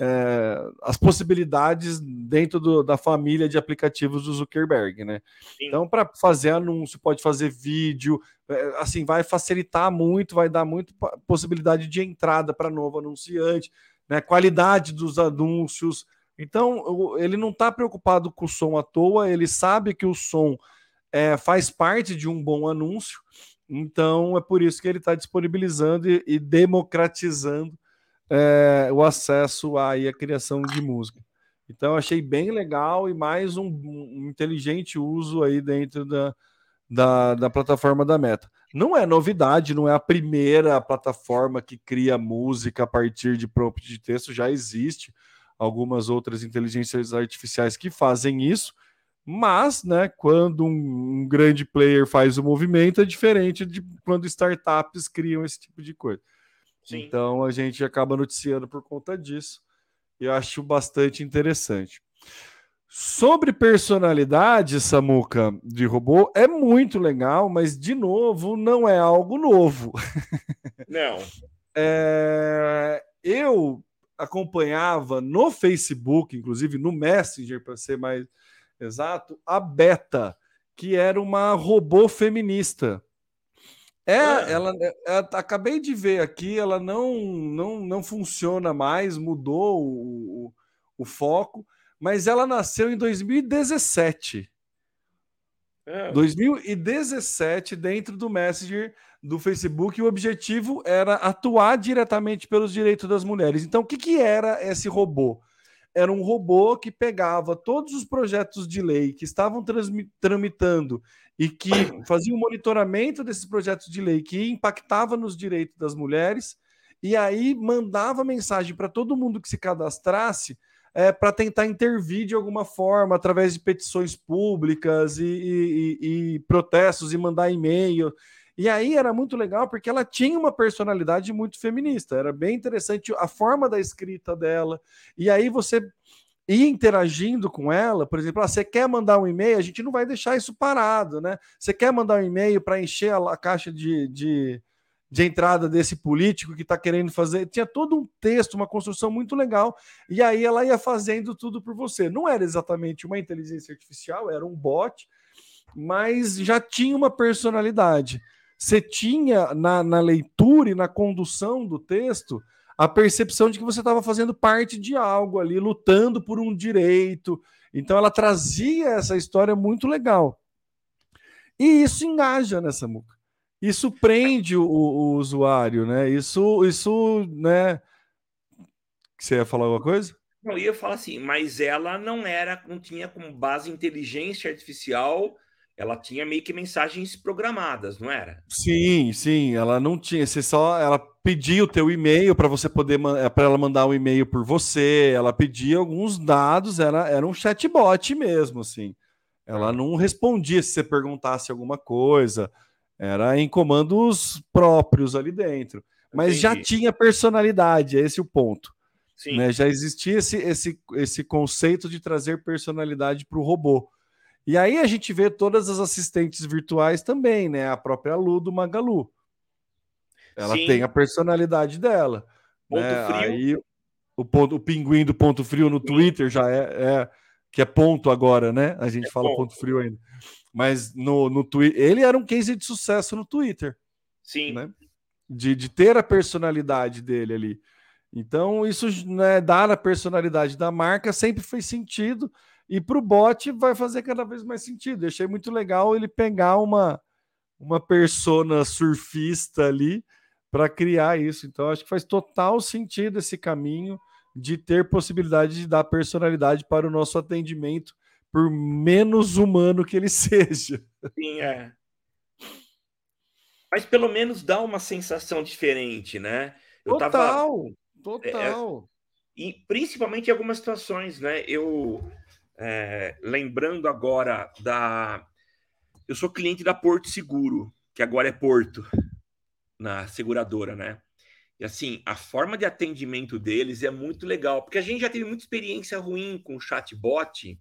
é, as possibilidades dentro do, da família de aplicativos do Zuckerberg, né? Sim. Então, para fazer anúncio, pode fazer vídeo, é, assim, vai facilitar muito, vai dar muito possibilidade de entrada para novo anunciante, né? Qualidade dos anúncios. Então, ele não está preocupado com o som à toa, ele sabe que o som é, faz parte de um bom anúncio, então é por isso que ele está disponibilizando e, e democratizando é, o acesso à criação de música. Então achei bem legal e mais um, um inteligente uso aí dentro da, da, da, plataforma da Meta. Não é novidade, não é a primeira plataforma que cria música a partir de prompt de texto, já existe algumas outras inteligências artificiais que fazem isso, mas, né, quando um, um grande player faz o movimento é diferente de quando startups criam esse tipo de coisa. Sim. Então a gente acaba noticiando por conta disso. E eu acho bastante interessante. Sobre personalidade, Samuca, de robô, é muito legal, mas, de novo, não é algo novo. Não. é, eu acompanhava no Facebook, inclusive no Messenger, para ser mais exato, a Beta, que era uma robô feminista. É, é. Ela, é, acabei de ver aqui, ela não, não, não funciona mais, mudou o, o foco, mas ela nasceu em 2017. É. 2017, dentro do Messenger do Facebook, o objetivo era atuar diretamente pelos direitos das mulheres. Então, o que, que era esse robô? Era um robô que pegava todos os projetos de lei que estavam tramitando e que fazia um monitoramento desses projetos de lei que impactava nos direitos das mulheres, e aí mandava mensagem para todo mundo que se cadastrasse é, para tentar intervir de alguma forma através de petições públicas e, e, e protestos e mandar e-mail. E aí era muito legal porque ela tinha uma personalidade muito feminista, era bem interessante a forma da escrita dela. E aí você ir interagindo com ela, por exemplo, ah, você quer mandar um e-mail, a gente não vai deixar isso parado, né? Você quer mandar um e-mail para encher a, a, caixa de, de, de, entrada desse político que está querendo fazer. Tinha todo um texto, uma construção muito legal, e aí ela ia fazendo tudo por você. Não era exatamente uma inteligência artificial, era um bot, mas já tinha uma personalidade. Você tinha na, na leitura e na condução do texto a percepção de que você estava fazendo parte de algo ali, lutando por um direito. Então ela trazia essa história muito legal. E isso engaja nessa muca. Isso prende o, o, usuário, né? Isso, isso, né? Você ia falar alguma coisa? Não, eu ia falar assim, mas ela não era, não tinha como base inteligência artificial ela tinha meio que mensagens programadas, não era? Sim, sim, ela não tinha, você só ela pedia o teu e-mail para você poder para ela mandar um e-mail por você, ela pedia alguns dados, era, era um chatbot mesmo, assim. Ela não respondia se você perguntasse alguma coisa, era em comandos próprios ali dentro. Mas Entendi. já tinha personalidade, é esse o ponto. Sim. Né? Já existia esse, esse, esse conceito de trazer personalidade para o robô. E aí a gente vê todas as assistentes virtuais também, né? A própria Lu do Magalu. Ela Sim. tem a personalidade dela. Ponto né? frio. Aí o, ponto, o pinguim do ponto frio no. Twitter já é, é, que é ponto agora, né? A gente é fala ponto. ponto. frio ainda. Mas no, no Twitter, ele era um case de sucesso no Twitter. Sim. Né? De, de ter a personalidade dele ali. Então, isso, né, dar a personalidade da marca sempre fez sentido. E para o bot vai fazer cada vez mais sentido. Eu achei muito legal ele pegar uma, uma persona surfista ali para criar isso. Então, acho que faz total sentido esse caminho de ter possibilidade de dar personalidade para o nosso atendimento, por menos humano que ele seja. Sim, é. Mas pelo menos dá uma sensação diferente, né? Eu total, tava... total. É, e principalmente em algumas situações, né? Eu é, lembrando agora da. Eu sou cliente da Porto Seguro, que agora é Porto, na seguradora, né? E assim, a forma de atendimento deles é muito legal, porque a gente já teve muita experiência ruim com o chatbot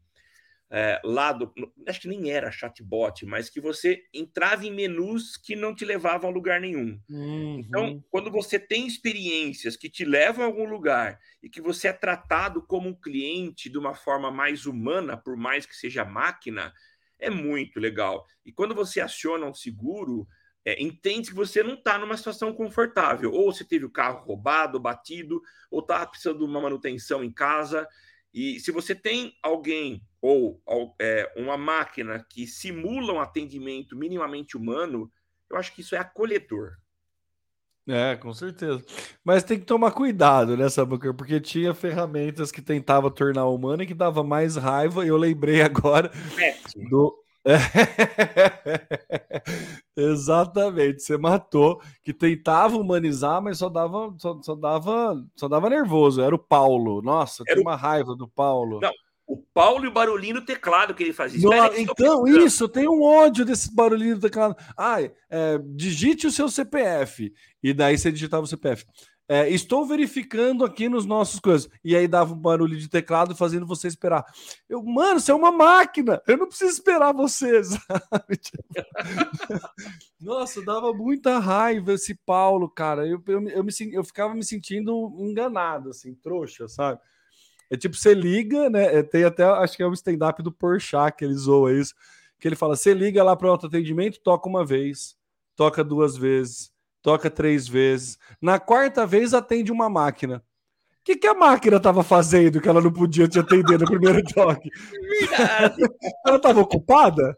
é, lá do. Acho que nem era chatbot, mas que você entrava em menus que não te levavam a lugar nenhum. Então, uhum. Então, quando você tem experiências que te levam a algum lugar e que você é tratado como um cliente de uma forma mais humana, por mais que seja máquina, é muito legal. E quando você aciona um seguro, é, entende que você não está numa situação confortável. Ou você teve o carro roubado, batido, ou está precisando de uma manutenção em casa. E se você tem alguém ou é, uma máquina que simula um atendimento minimamente humano, eu acho que isso é acolhedor. É, com certeza. Mas tem que tomar cuidado, né, Sabuca? Porque tinha ferramentas que tentava tornar humano e que dava mais raiva. E eu lembrei agora do, Exatamente, você matou, que tentava humanizar, mas só dava, só, só, dava, só dava nervoso. Era o Paulo. Nossa, era tinha uma raiva do Paulo. Não, o Paulo e o barulhinho do teclado que ele fazia. Não, então, isso, tem um ódio desse barulhinho do teclado. Ah, é, digite o seu CPF. E daí você digitava o CPF. É, estou verificando aqui nos nossos coisas. E aí dava um barulho de teclado fazendo você esperar. Eu, mano, você é uma máquina, eu não preciso esperar você, Nossa, dava muita raiva esse Paulo, cara. Eu, eu, eu, me, eu ficava me sentindo enganado, assim, trouxa, sabe? É tipo, você liga, né? É, tem até, acho que é o stand-up do Porchat que ele zoa isso, que ele fala: você liga lá para o autoatendimento, toca uma vez, toca duas vezes toca três vezes. Na quarta vez, atende uma máquina que, que a máquina estava fazendo que ela não podia te atender no primeiro toque? Verdade. ela estava ocupada?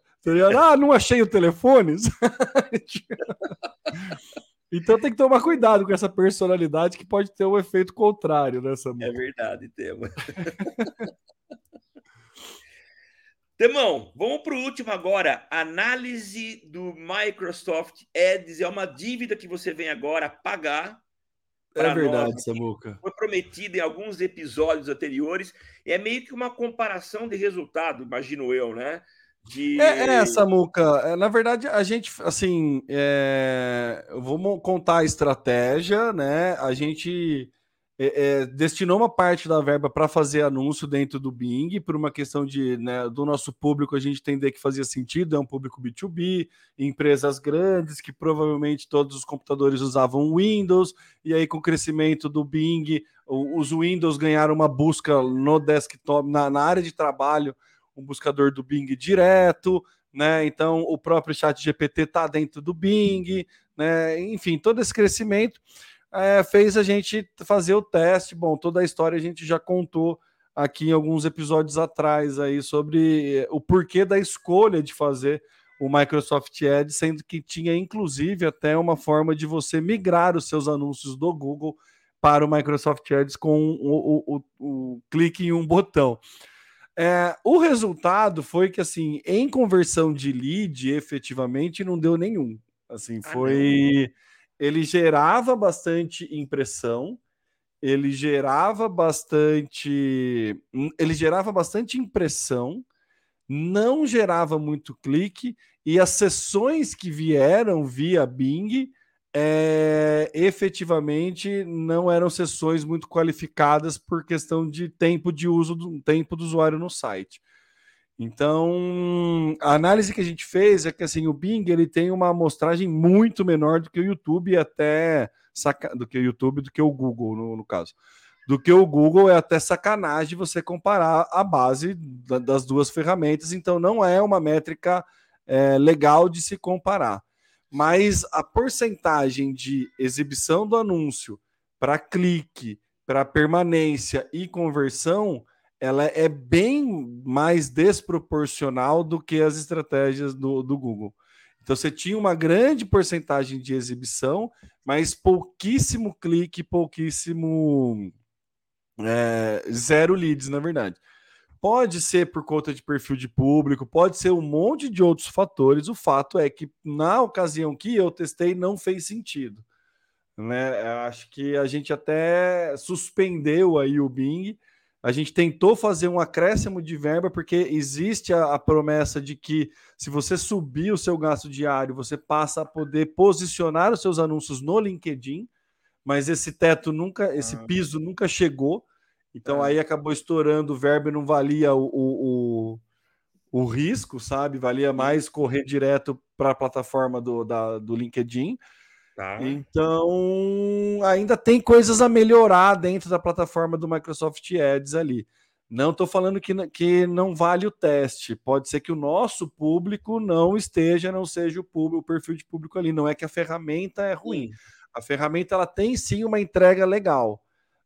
Ah, não achei o telefone? então tem que tomar cuidado com essa personalidade que pode ter um efeito contrário nessa né, É verdade, tema. Temão, vamos para o último agora. Análise do Microsoft Ads é uma dívida que você vem agora pagar. É verdade, nós, Samuca. Foi prometido em alguns episódios anteriores. É meio que uma comparação de resultado, imagino eu, né? De... É, é, Samuca. É, na verdade, a gente, assim, é... vamos contar a estratégia, né? A gente é, é, destinou uma parte da verba para fazer anúncio dentro do Bing, por uma questão de né, do nosso público a gente entender que fazia sentido, é um público B2B, empresas grandes que provavelmente todos os computadores usavam Windows, e aí com o crescimento do Bing, os Windows ganharam uma busca no desktop, na, na área de trabalho, um buscador do Bing direto, né? Então o próprio chat GPT está dentro do Bing, né? Enfim, todo esse crescimento é, fez a gente fazer o teste. Bom, toda a história a gente já contou aqui em alguns episódios atrás aí sobre o porquê da escolha de fazer o Microsoft Ads, sendo que tinha inclusive até uma forma de você migrar os seus anúncios do Google para o Microsoft Ads com o, o, o, o clique em um botão. É, o resultado foi que, assim, em conversão de lead, efetivamente, não deu nenhum. Assim, ah, foi. Ah, ele gerava bastante impressão, ele gerava bastante, hum, ele gerava bastante impressão, não gerava muito clique e as sessões que vieram via Bing é, efetivamente não eram sessões muito qualificadas por questão de tempo de uso do tempo do usuário no site. Então, a análise que a gente fez é que assim, o Bing ele tem uma amostragem muito menor do que o YouTube, até saca... do que o YouTube, do que o Google, no, no, caso. Do que o Google é até sacanagem você comparar a base da, das duas ferramentas, então não é uma métrica é, legal de se comparar. Mas a porcentagem de exibição do anúncio para clique, para permanência e conversão ela é bem mais desproporcional do que as estratégias do, do Google. Então você tinha uma grande porcentagem de exibição, mas pouquíssimo clique, pouquíssimo é, zero leads, na verdade. Pode ser por conta de perfil de público, pode ser um monte de outros fatores. O fato é que na ocasião que eu testei não fez sentido. Né? Acho que a gente até suspendeu aí o Bing a gente tentou fazer um acréscimo de verba, porque existe a, a, promessa de que se você subir o seu gasto diário, você passa a poder posicionar os seus anúncios no LinkedIn, mas esse teto nunca, esse ah. piso nunca chegou. Então é. aí acabou estourando o verba e não valia o, o, o, o risco, sabe? Valia mais correr direto para a plataforma do, da, do LinkedIn. Tá. Então, ainda tem coisas a melhorar dentro da plataforma do Microsoft Ads ali. Não estou falando que, que não vale o teste. Pode ser que o nosso público não esteja, não seja o, público, o perfil de público ali. Não é que a ferramenta é ruim. Sim. A ferramenta ela tem sim uma entrega legal,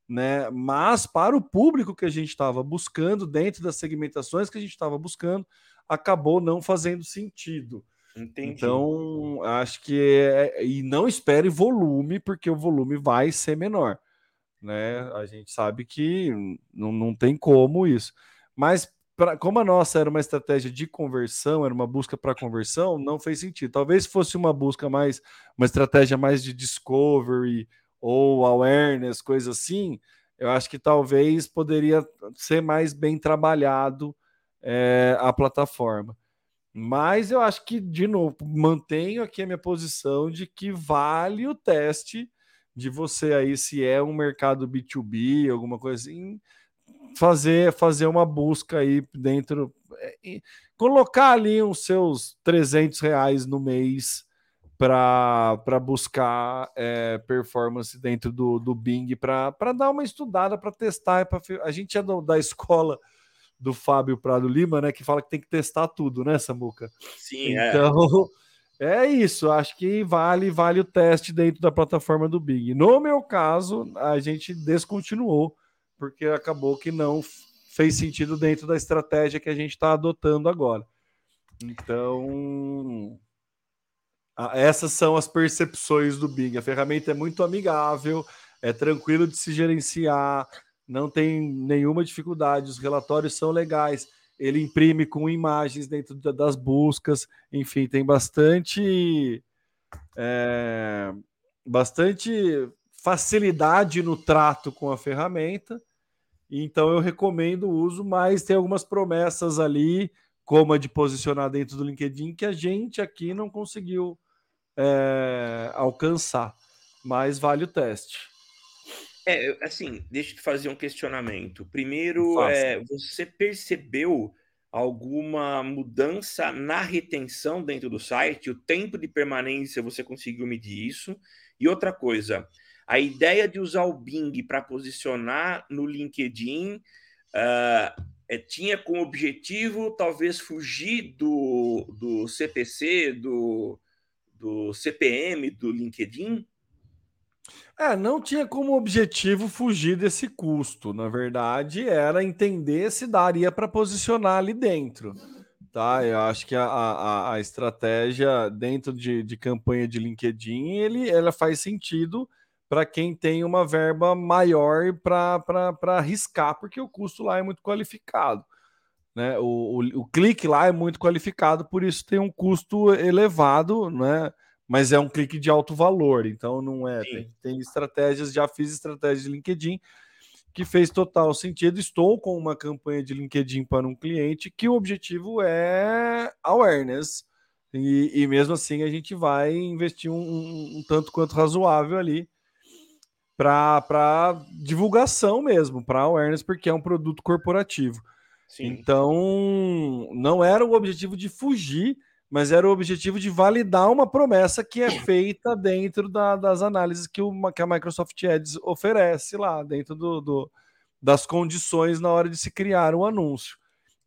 né? Mas para o público que a gente estava buscando, dentro das segmentações que a gente estava buscando, acabou não fazendo sentido. Entendi. Então, acho que é, e não espere volume, porque o volume vai ser menor, né? A gente sabe que não, não tem como isso. Mas pra, como a nossa era uma estratégia de conversão, era uma busca para conversão, não fez sentido. Talvez fosse uma busca mais, uma estratégia mais de discovery ou awareness, coisa assim. Eu acho que talvez poderia ser mais bem trabalhado é, a plataforma. Mas eu acho que, de novo, mantenho aqui a minha posição de que vale o teste de você aí, se é um mercado B2B, alguma coisa assim, fazer, fazer uma busca aí dentro, é, colocar ali os seus 300 reais no mês para buscar é, performance dentro do, do Bing, para dar uma estudada, para testar. Pra, a gente é do, da escola do Fábio Prado Lima, né? Que fala que tem que testar tudo, né, Samuca? Sim, é. então, é. é isso. Acho que vale, vale o teste dentro da plataforma do Big. No meu caso, a gente descontinuou porque acabou que não fez sentido dentro da estratégia que a gente está adotando agora. Então, essas são as percepções do Bing. A ferramenta é muito amigável, é tranquilo de se gerenciar, não tem nenhuma dificuldade, os relatórios são legais. Ele imprime com imagens dentro das buscas, enfim, tem bastante, é, bastante facilidade no trato com a ferramenta. Então eu recomendo o uso, mas tem algumas promessas ali, como a de posicionar dentro do LinkedIn, que a gente aqui não conseguiu é, alcançar. Mas vale o teste. É, assim, deixa eu te fazer um questionamento. Primeiro, é, você percebeu alguma mudança na retenção dentro do site? O tempo de permanência, você conseguiu medir isso? E outra coisa, a ideia de usar o Bing para posicionar no LinkedIn uh, é, tinha como objetivo talvez fugir do, do CPC, do, do CPM do LinkedIn? É, não tinha como objetivo fugir desse custo. Na verdade, era entender se daria para posicionar ali dentro. Tá, eu acho que a, a, a estratégia dentro de, de campanha de LinkedIn ele, ela faz sentido para quem tem uma verba maior para arriscar, porque o custo lá é muito qualificado. Né? O, o, o clique lá é muito qualificado, por isso tem um custo elevado, né? Mas é um clique de alto valor, então não é. Tem, tem, estratégias, já fiz estratégia de LinkedIn que fez total sentido. Estou com uma campanha de LinkedIn para um cliente que o objetivo é awareness. E, e mesmo assim a gente vai investir um, um, um tanto quanto razoável ali para divulgação mesmo, para awareness, porque é um produto corporativo. Sim. Então, não era o objetivo de fugir mas era o objetivo de validar uma promessa que é feita dentro da, das análises que, o, que a Microsoft Ads oferece lá, dentro do, do, das condições na hora de se criar um anúncio.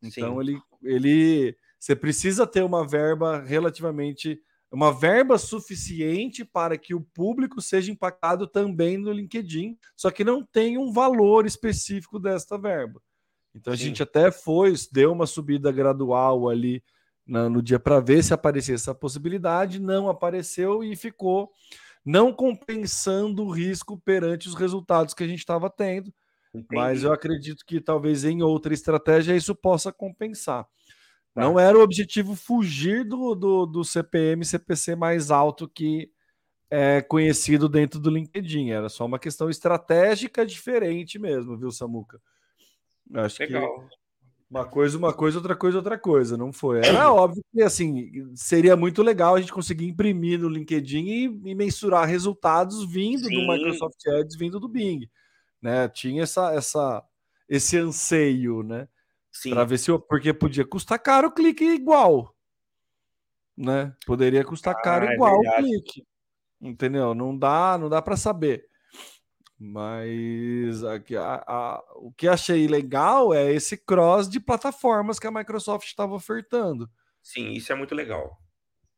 Então, ele, ele você precisa ter uma verba relativamente uma verba suficiente para que o público seja impactado também no LinkedIn, só que não tem um valor específico desta verba. Então a Sim. gente até foi, deu uma subida gradual ali no dia para ver se aparecia essa possibilidade, não apareceu e ficou não compensando o risco perante os resultados que a gente estava tendo. Entendi. Mas eu acredito que talvez em outra estratégia isso possa compensar. Tá. Não era o objetivo fugir do, do, do CPM, CPC mais alto que é conhecido dentro do LinkedIn. Era só uma questão estratégica diferente mesmo, viu, Samuca? Acho Legal. que uma coisa, uma coisa, outra coisa, outra coisa. Não foi. Era óbvio que assim seria muito legal a gente conseguir imprimir no LinkedIn e, e mensurar resultados vindo Sim. do Microsoft Ads, vindo do Bing. Né? Tinha essa, essa, esse anseio, né? Para ver se eu, porque podia custar caro o clique igual. Né? Poderia custar ah, caro é igual o clique. Entendeu? Não dá, não dá para saber. Mas aqui, a, a, o que achei legal é esse cross de plataformas que a Microsoft estava ofertando. Sim, isso é muito legal.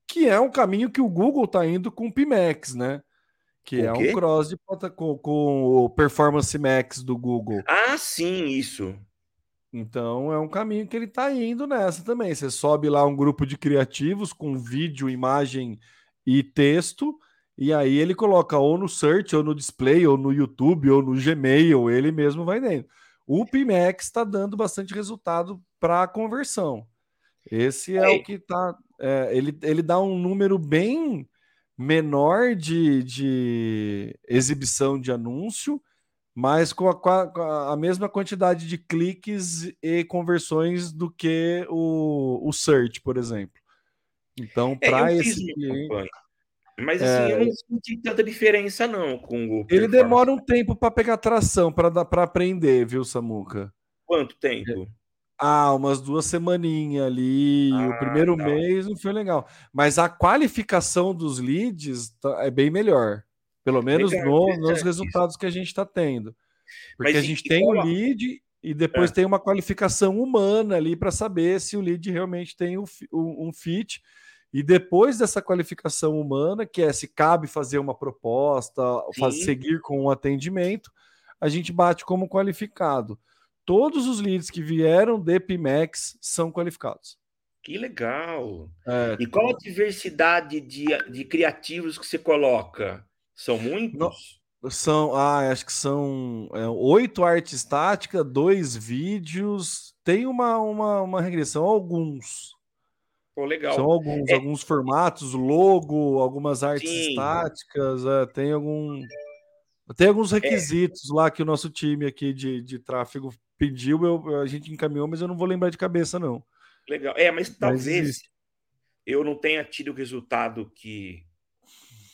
Que é um caminho que o Google está indo com o Pimax, né? Que é um cross de com, com o Performance Max do Google. Ah, sim, isso. Então é um caminho que ele está indo nessa também. Você sobe lá um grupo de criativos com vídeo, imagem e texto e aí ele coloca ou no search, ou no display, ou no YouTube, ou no Gmail, ele mesmo vai dentro. O Pimax está dando bastante resultado para a conversão. Esse é, é, o que está. É, ele, ele dá um número bem menor de, de exibição de anúncio, mas com a, com a, mesma quantidade de cliques e conversões do que o, o search, por exemplo. Então, para é, esse. Cliente, mas assim, é... eu não senti tanta diferença, não, com o. Ele demora um tempo para pegar tração, para aprender, viu, Samuca? Quanto tempo? Ah, umas duas semaninhas ali. Ah, o primeiro tá. mês não foi legal. Mas a qualificação dos leads tá, é bem melhor. Pelo menos legal, no, nos resultados que a gente está tendo. Porque Mas a gente tem o um lead e depois é. tem uma qualificação humana ali para saber se o lead realmente tem um, um fit e depois dessa qualificação humana, que é se cabe fazer uma proposta, seguir com um atendimento, a gente bate como qualificado. Todos os leads que vieram de Pimex são qualificados. Que legal! É, e qual a diversidade de, de criativos que você coloca? São muitos? Não, são, ah, acho que são é, oito artes estáticas, dois vídeos. Tem uma, uma, uma regressão, alguns. Pô, legal. São alguns, é... alguns formatos, logo, algumas artes Sim. estáticas, é, tem algum. Tem alguns é. requisitos é. lá que o nosso time aqui de, de tráfego pediu, eu, a gente encaminhou, mas eu não vou lembrar de cabeça, não. Legal. É, mas talvez mas eu não tenha tido o resultado que,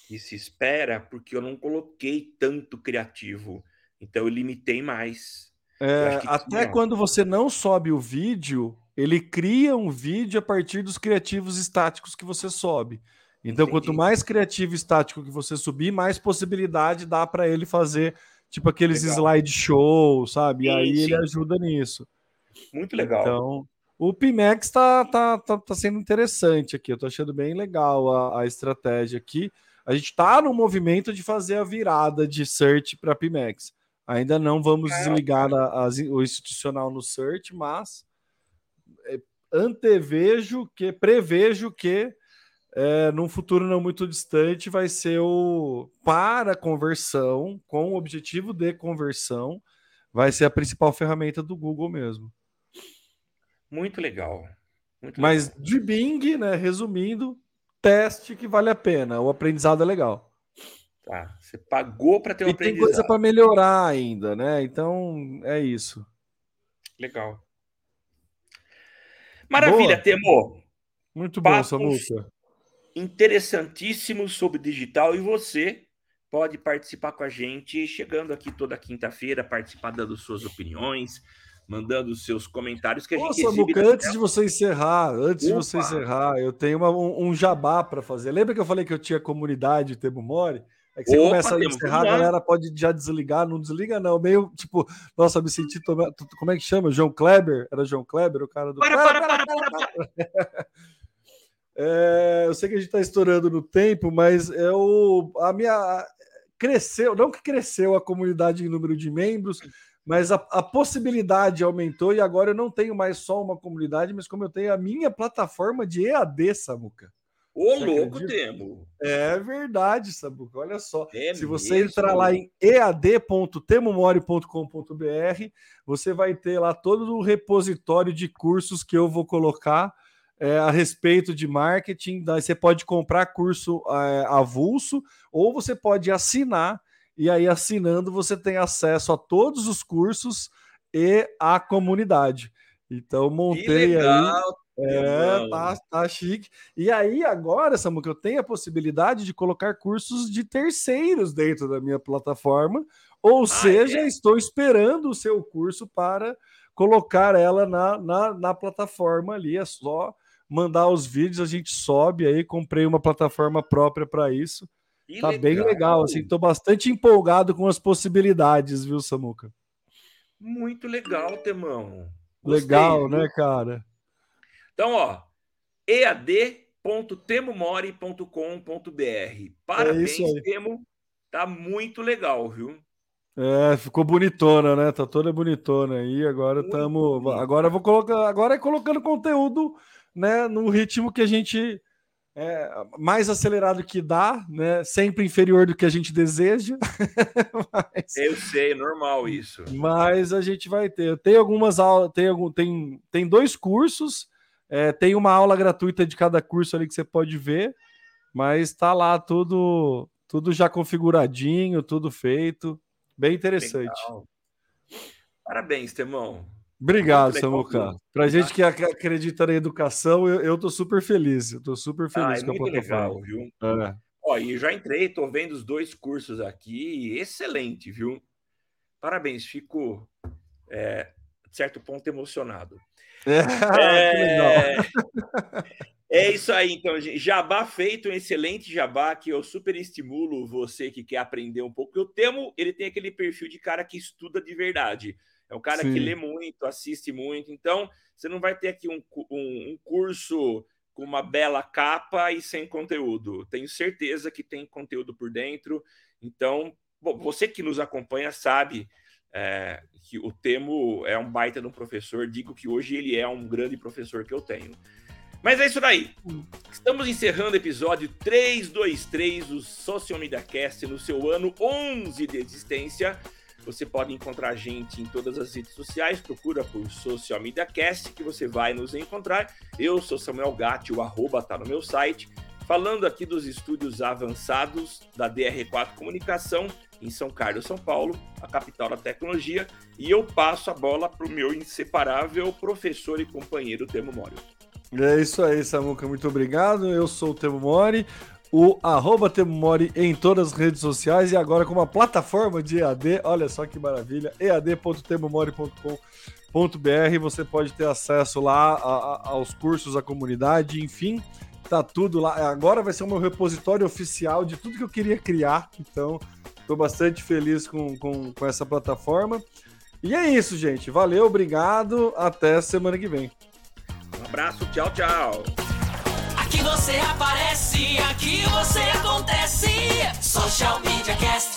que se espera, porque eu não coloquei tanto criativo. Então eu limitei mais. É, até quando você não sobe o vídeo, ele cria um vídeo a partir dos criativos estáticos que você sobe. Então, Entendi. quanto mais criativo estático que você subir, mais possibilidade dá para ele fazer tipo aqueles legal. slide show, sabe? Sim, e aí sim. ele ajuda nisso. Muito legal. Então, o Pimex tá, tá, tá, tá sendo interessante aqui. Eu tô achando bem legal a, a estratégia aqui. A gente está no movimento de fazer a virada de search para Pimex. Ainda não vamos desligar a, a, o institucional no search, mas antevejo que, prevejo que é, num futuro não muito distante, vai ser o para conversão, com o objetivo de conversão, vai ser a principal ferramenta do Google mesmo. Muito legal. Muito Mas legal. de Bing, né, resumindo, teste que vale a pena, o aprendizado é legal. Tá, você pagou para ter um e aprendizado. Tem coisa para melhorar ainda, né? Então é isso. Legal. Maravilha, Boa. Temor. Muito bom, Samuca interessantíssimo sobre digital e você pode participar com a gente, chegando aqui toda quinta-feira, participar dando suas opiniões, mandando os seus comentários que a gente Nossa, Muca, antes de você encerrar, antes Opa. de você encerrar, eu tenho uma, um, um, jabá para fazer. Lembra que eu falei que eu tinha comunidade Temo More? É que você Opa, começa a encerrar, a galera pode já desligar, não desliga não, meio tipo, nossa, me senti, como é que chama? João Kleber? Era João Kleber, o cara do... Para, para, para, para. É, eu sei que a gente está estourando no tempo, mas é o, a minha cresceu, não que cresceu a comunidade em número de membros, mas a, a, possibilidade aumentou e agora eu não tenho mais só uma comunidade, mas como eu tenho a minha plataforma de EAD, Samuca. Ô, louco, Temo! É verdade, Samuca. Olha só. É Se você mesmo? entrar lá em ead.temomori.com.br, você vai ter lá todo o repositório de cursos que eu vou colocar é, a respeito de marketing. Você pode comprar curso é, avulso ou você pode assinar, e aí assinando você tem acesso a todos os cursos e a comunidade. Então, montei aí. É, tá, tá chique. E aí, agora, Samuca, eu tenho a possibilidade de colocar cursos de terceiros dentro da minha plataforma, ou ah, seja, é? estou esperando o seu curso para colocar ela na, na, na plataforma ali. É só mandar os vídeos, a gente sobe aí. Comprei uma plataforma própria para isso. Que tá legal. bem legal, assim, tô bastante empolgado com as possibilidades, viu, Samuca? Muito legal, Temão. Gostei, legal, viu? né, cara? Então, ó, ead.temomori.com.br. Parabéns, é Temo. Tá muito legal, viu? É, ficou bonitona, né? Tá toda bonitona aí. Agora estamos. Agora vou colocar. Agora é colocando conteúdo né, no ritmo que a gente é, mais acelerado que dá, né? Sempre inferior do que a gente deseja. mas, Eu sei, normal isso. Mas a gente vai ter. Tem algumas aulas, tem, algum, tem, tem dois cursos, é, tem uma aula gratuita de cada curso ali que você pode ver, mas está lá tudo, tudo já configuradinho, tudo feito. Bem interessante. Legal. Parabéns, Temão. Obrigado, Samuca. Para gente que acredita na educação, eu, estou super feliz. Eu tô super feliz ah, é com a plataforma. Legal, viu? É. Ó, e já entrei, estou vendo os dois cursos aqui, excelente, viu? Parabéns, fico, é, certo ponto, emocionado. É, é, é isso aí, então, gente. Jabá feito, um excelente jabá, que eu super estimulo você que quer aprender um pouco. Eu temo, ele tem aquele perfil de cara que estuda de verdade. É um cara Sim. que lê muito, assiste muito. Então, você não vai ter aqui um, um, um curso com uma bela capa e sem conteúdo. Tenho certeza que tem conteúdo por dentro. Então, bom, você que nos acompanha sabe é, que o Temo é um baita de um professor. Digo que hoje ele é um grande professor que eu tenho. Mas é isso daí. Estamos encerrando o episódio 323 do Social Media Cast no seu ano 11 de existência. Você pode encontrar a gente em todas as redes sociais, procura por Social Media Cast que você vai nos encontrar. Eu sou Samuel Gatti, o arroba tá no meu site. Falando aqui dos estúdios avançados da DR4 Comunicação, em São Carlos, São Paulo, a capital da tecnologia, e eu passo a bola para o meu inseparável professor e companheiro Temo Mório. É isso aí, Samuca. Muito obrigado. Eu sou o Temo Mori, o arroba Mori em todas as redes sociais e agora com uma plataforma de EAD. Olha só que maravilha! ead.temomori.com.br. Você pode ter acesso lá a, a, aos cursos, à comunidade, enfim. Tá tudo lá. Agora vai ser o meu repositório oficial de tudo que eu queria criar. Então, estou bastante feliz com, com, com essa plataforma. E é isso, gente. Valeu, obrigado. Até semana que vem. Um abraço, tchau, tchau. Aqui você aparece, aqui você acontece. Social Media Cast.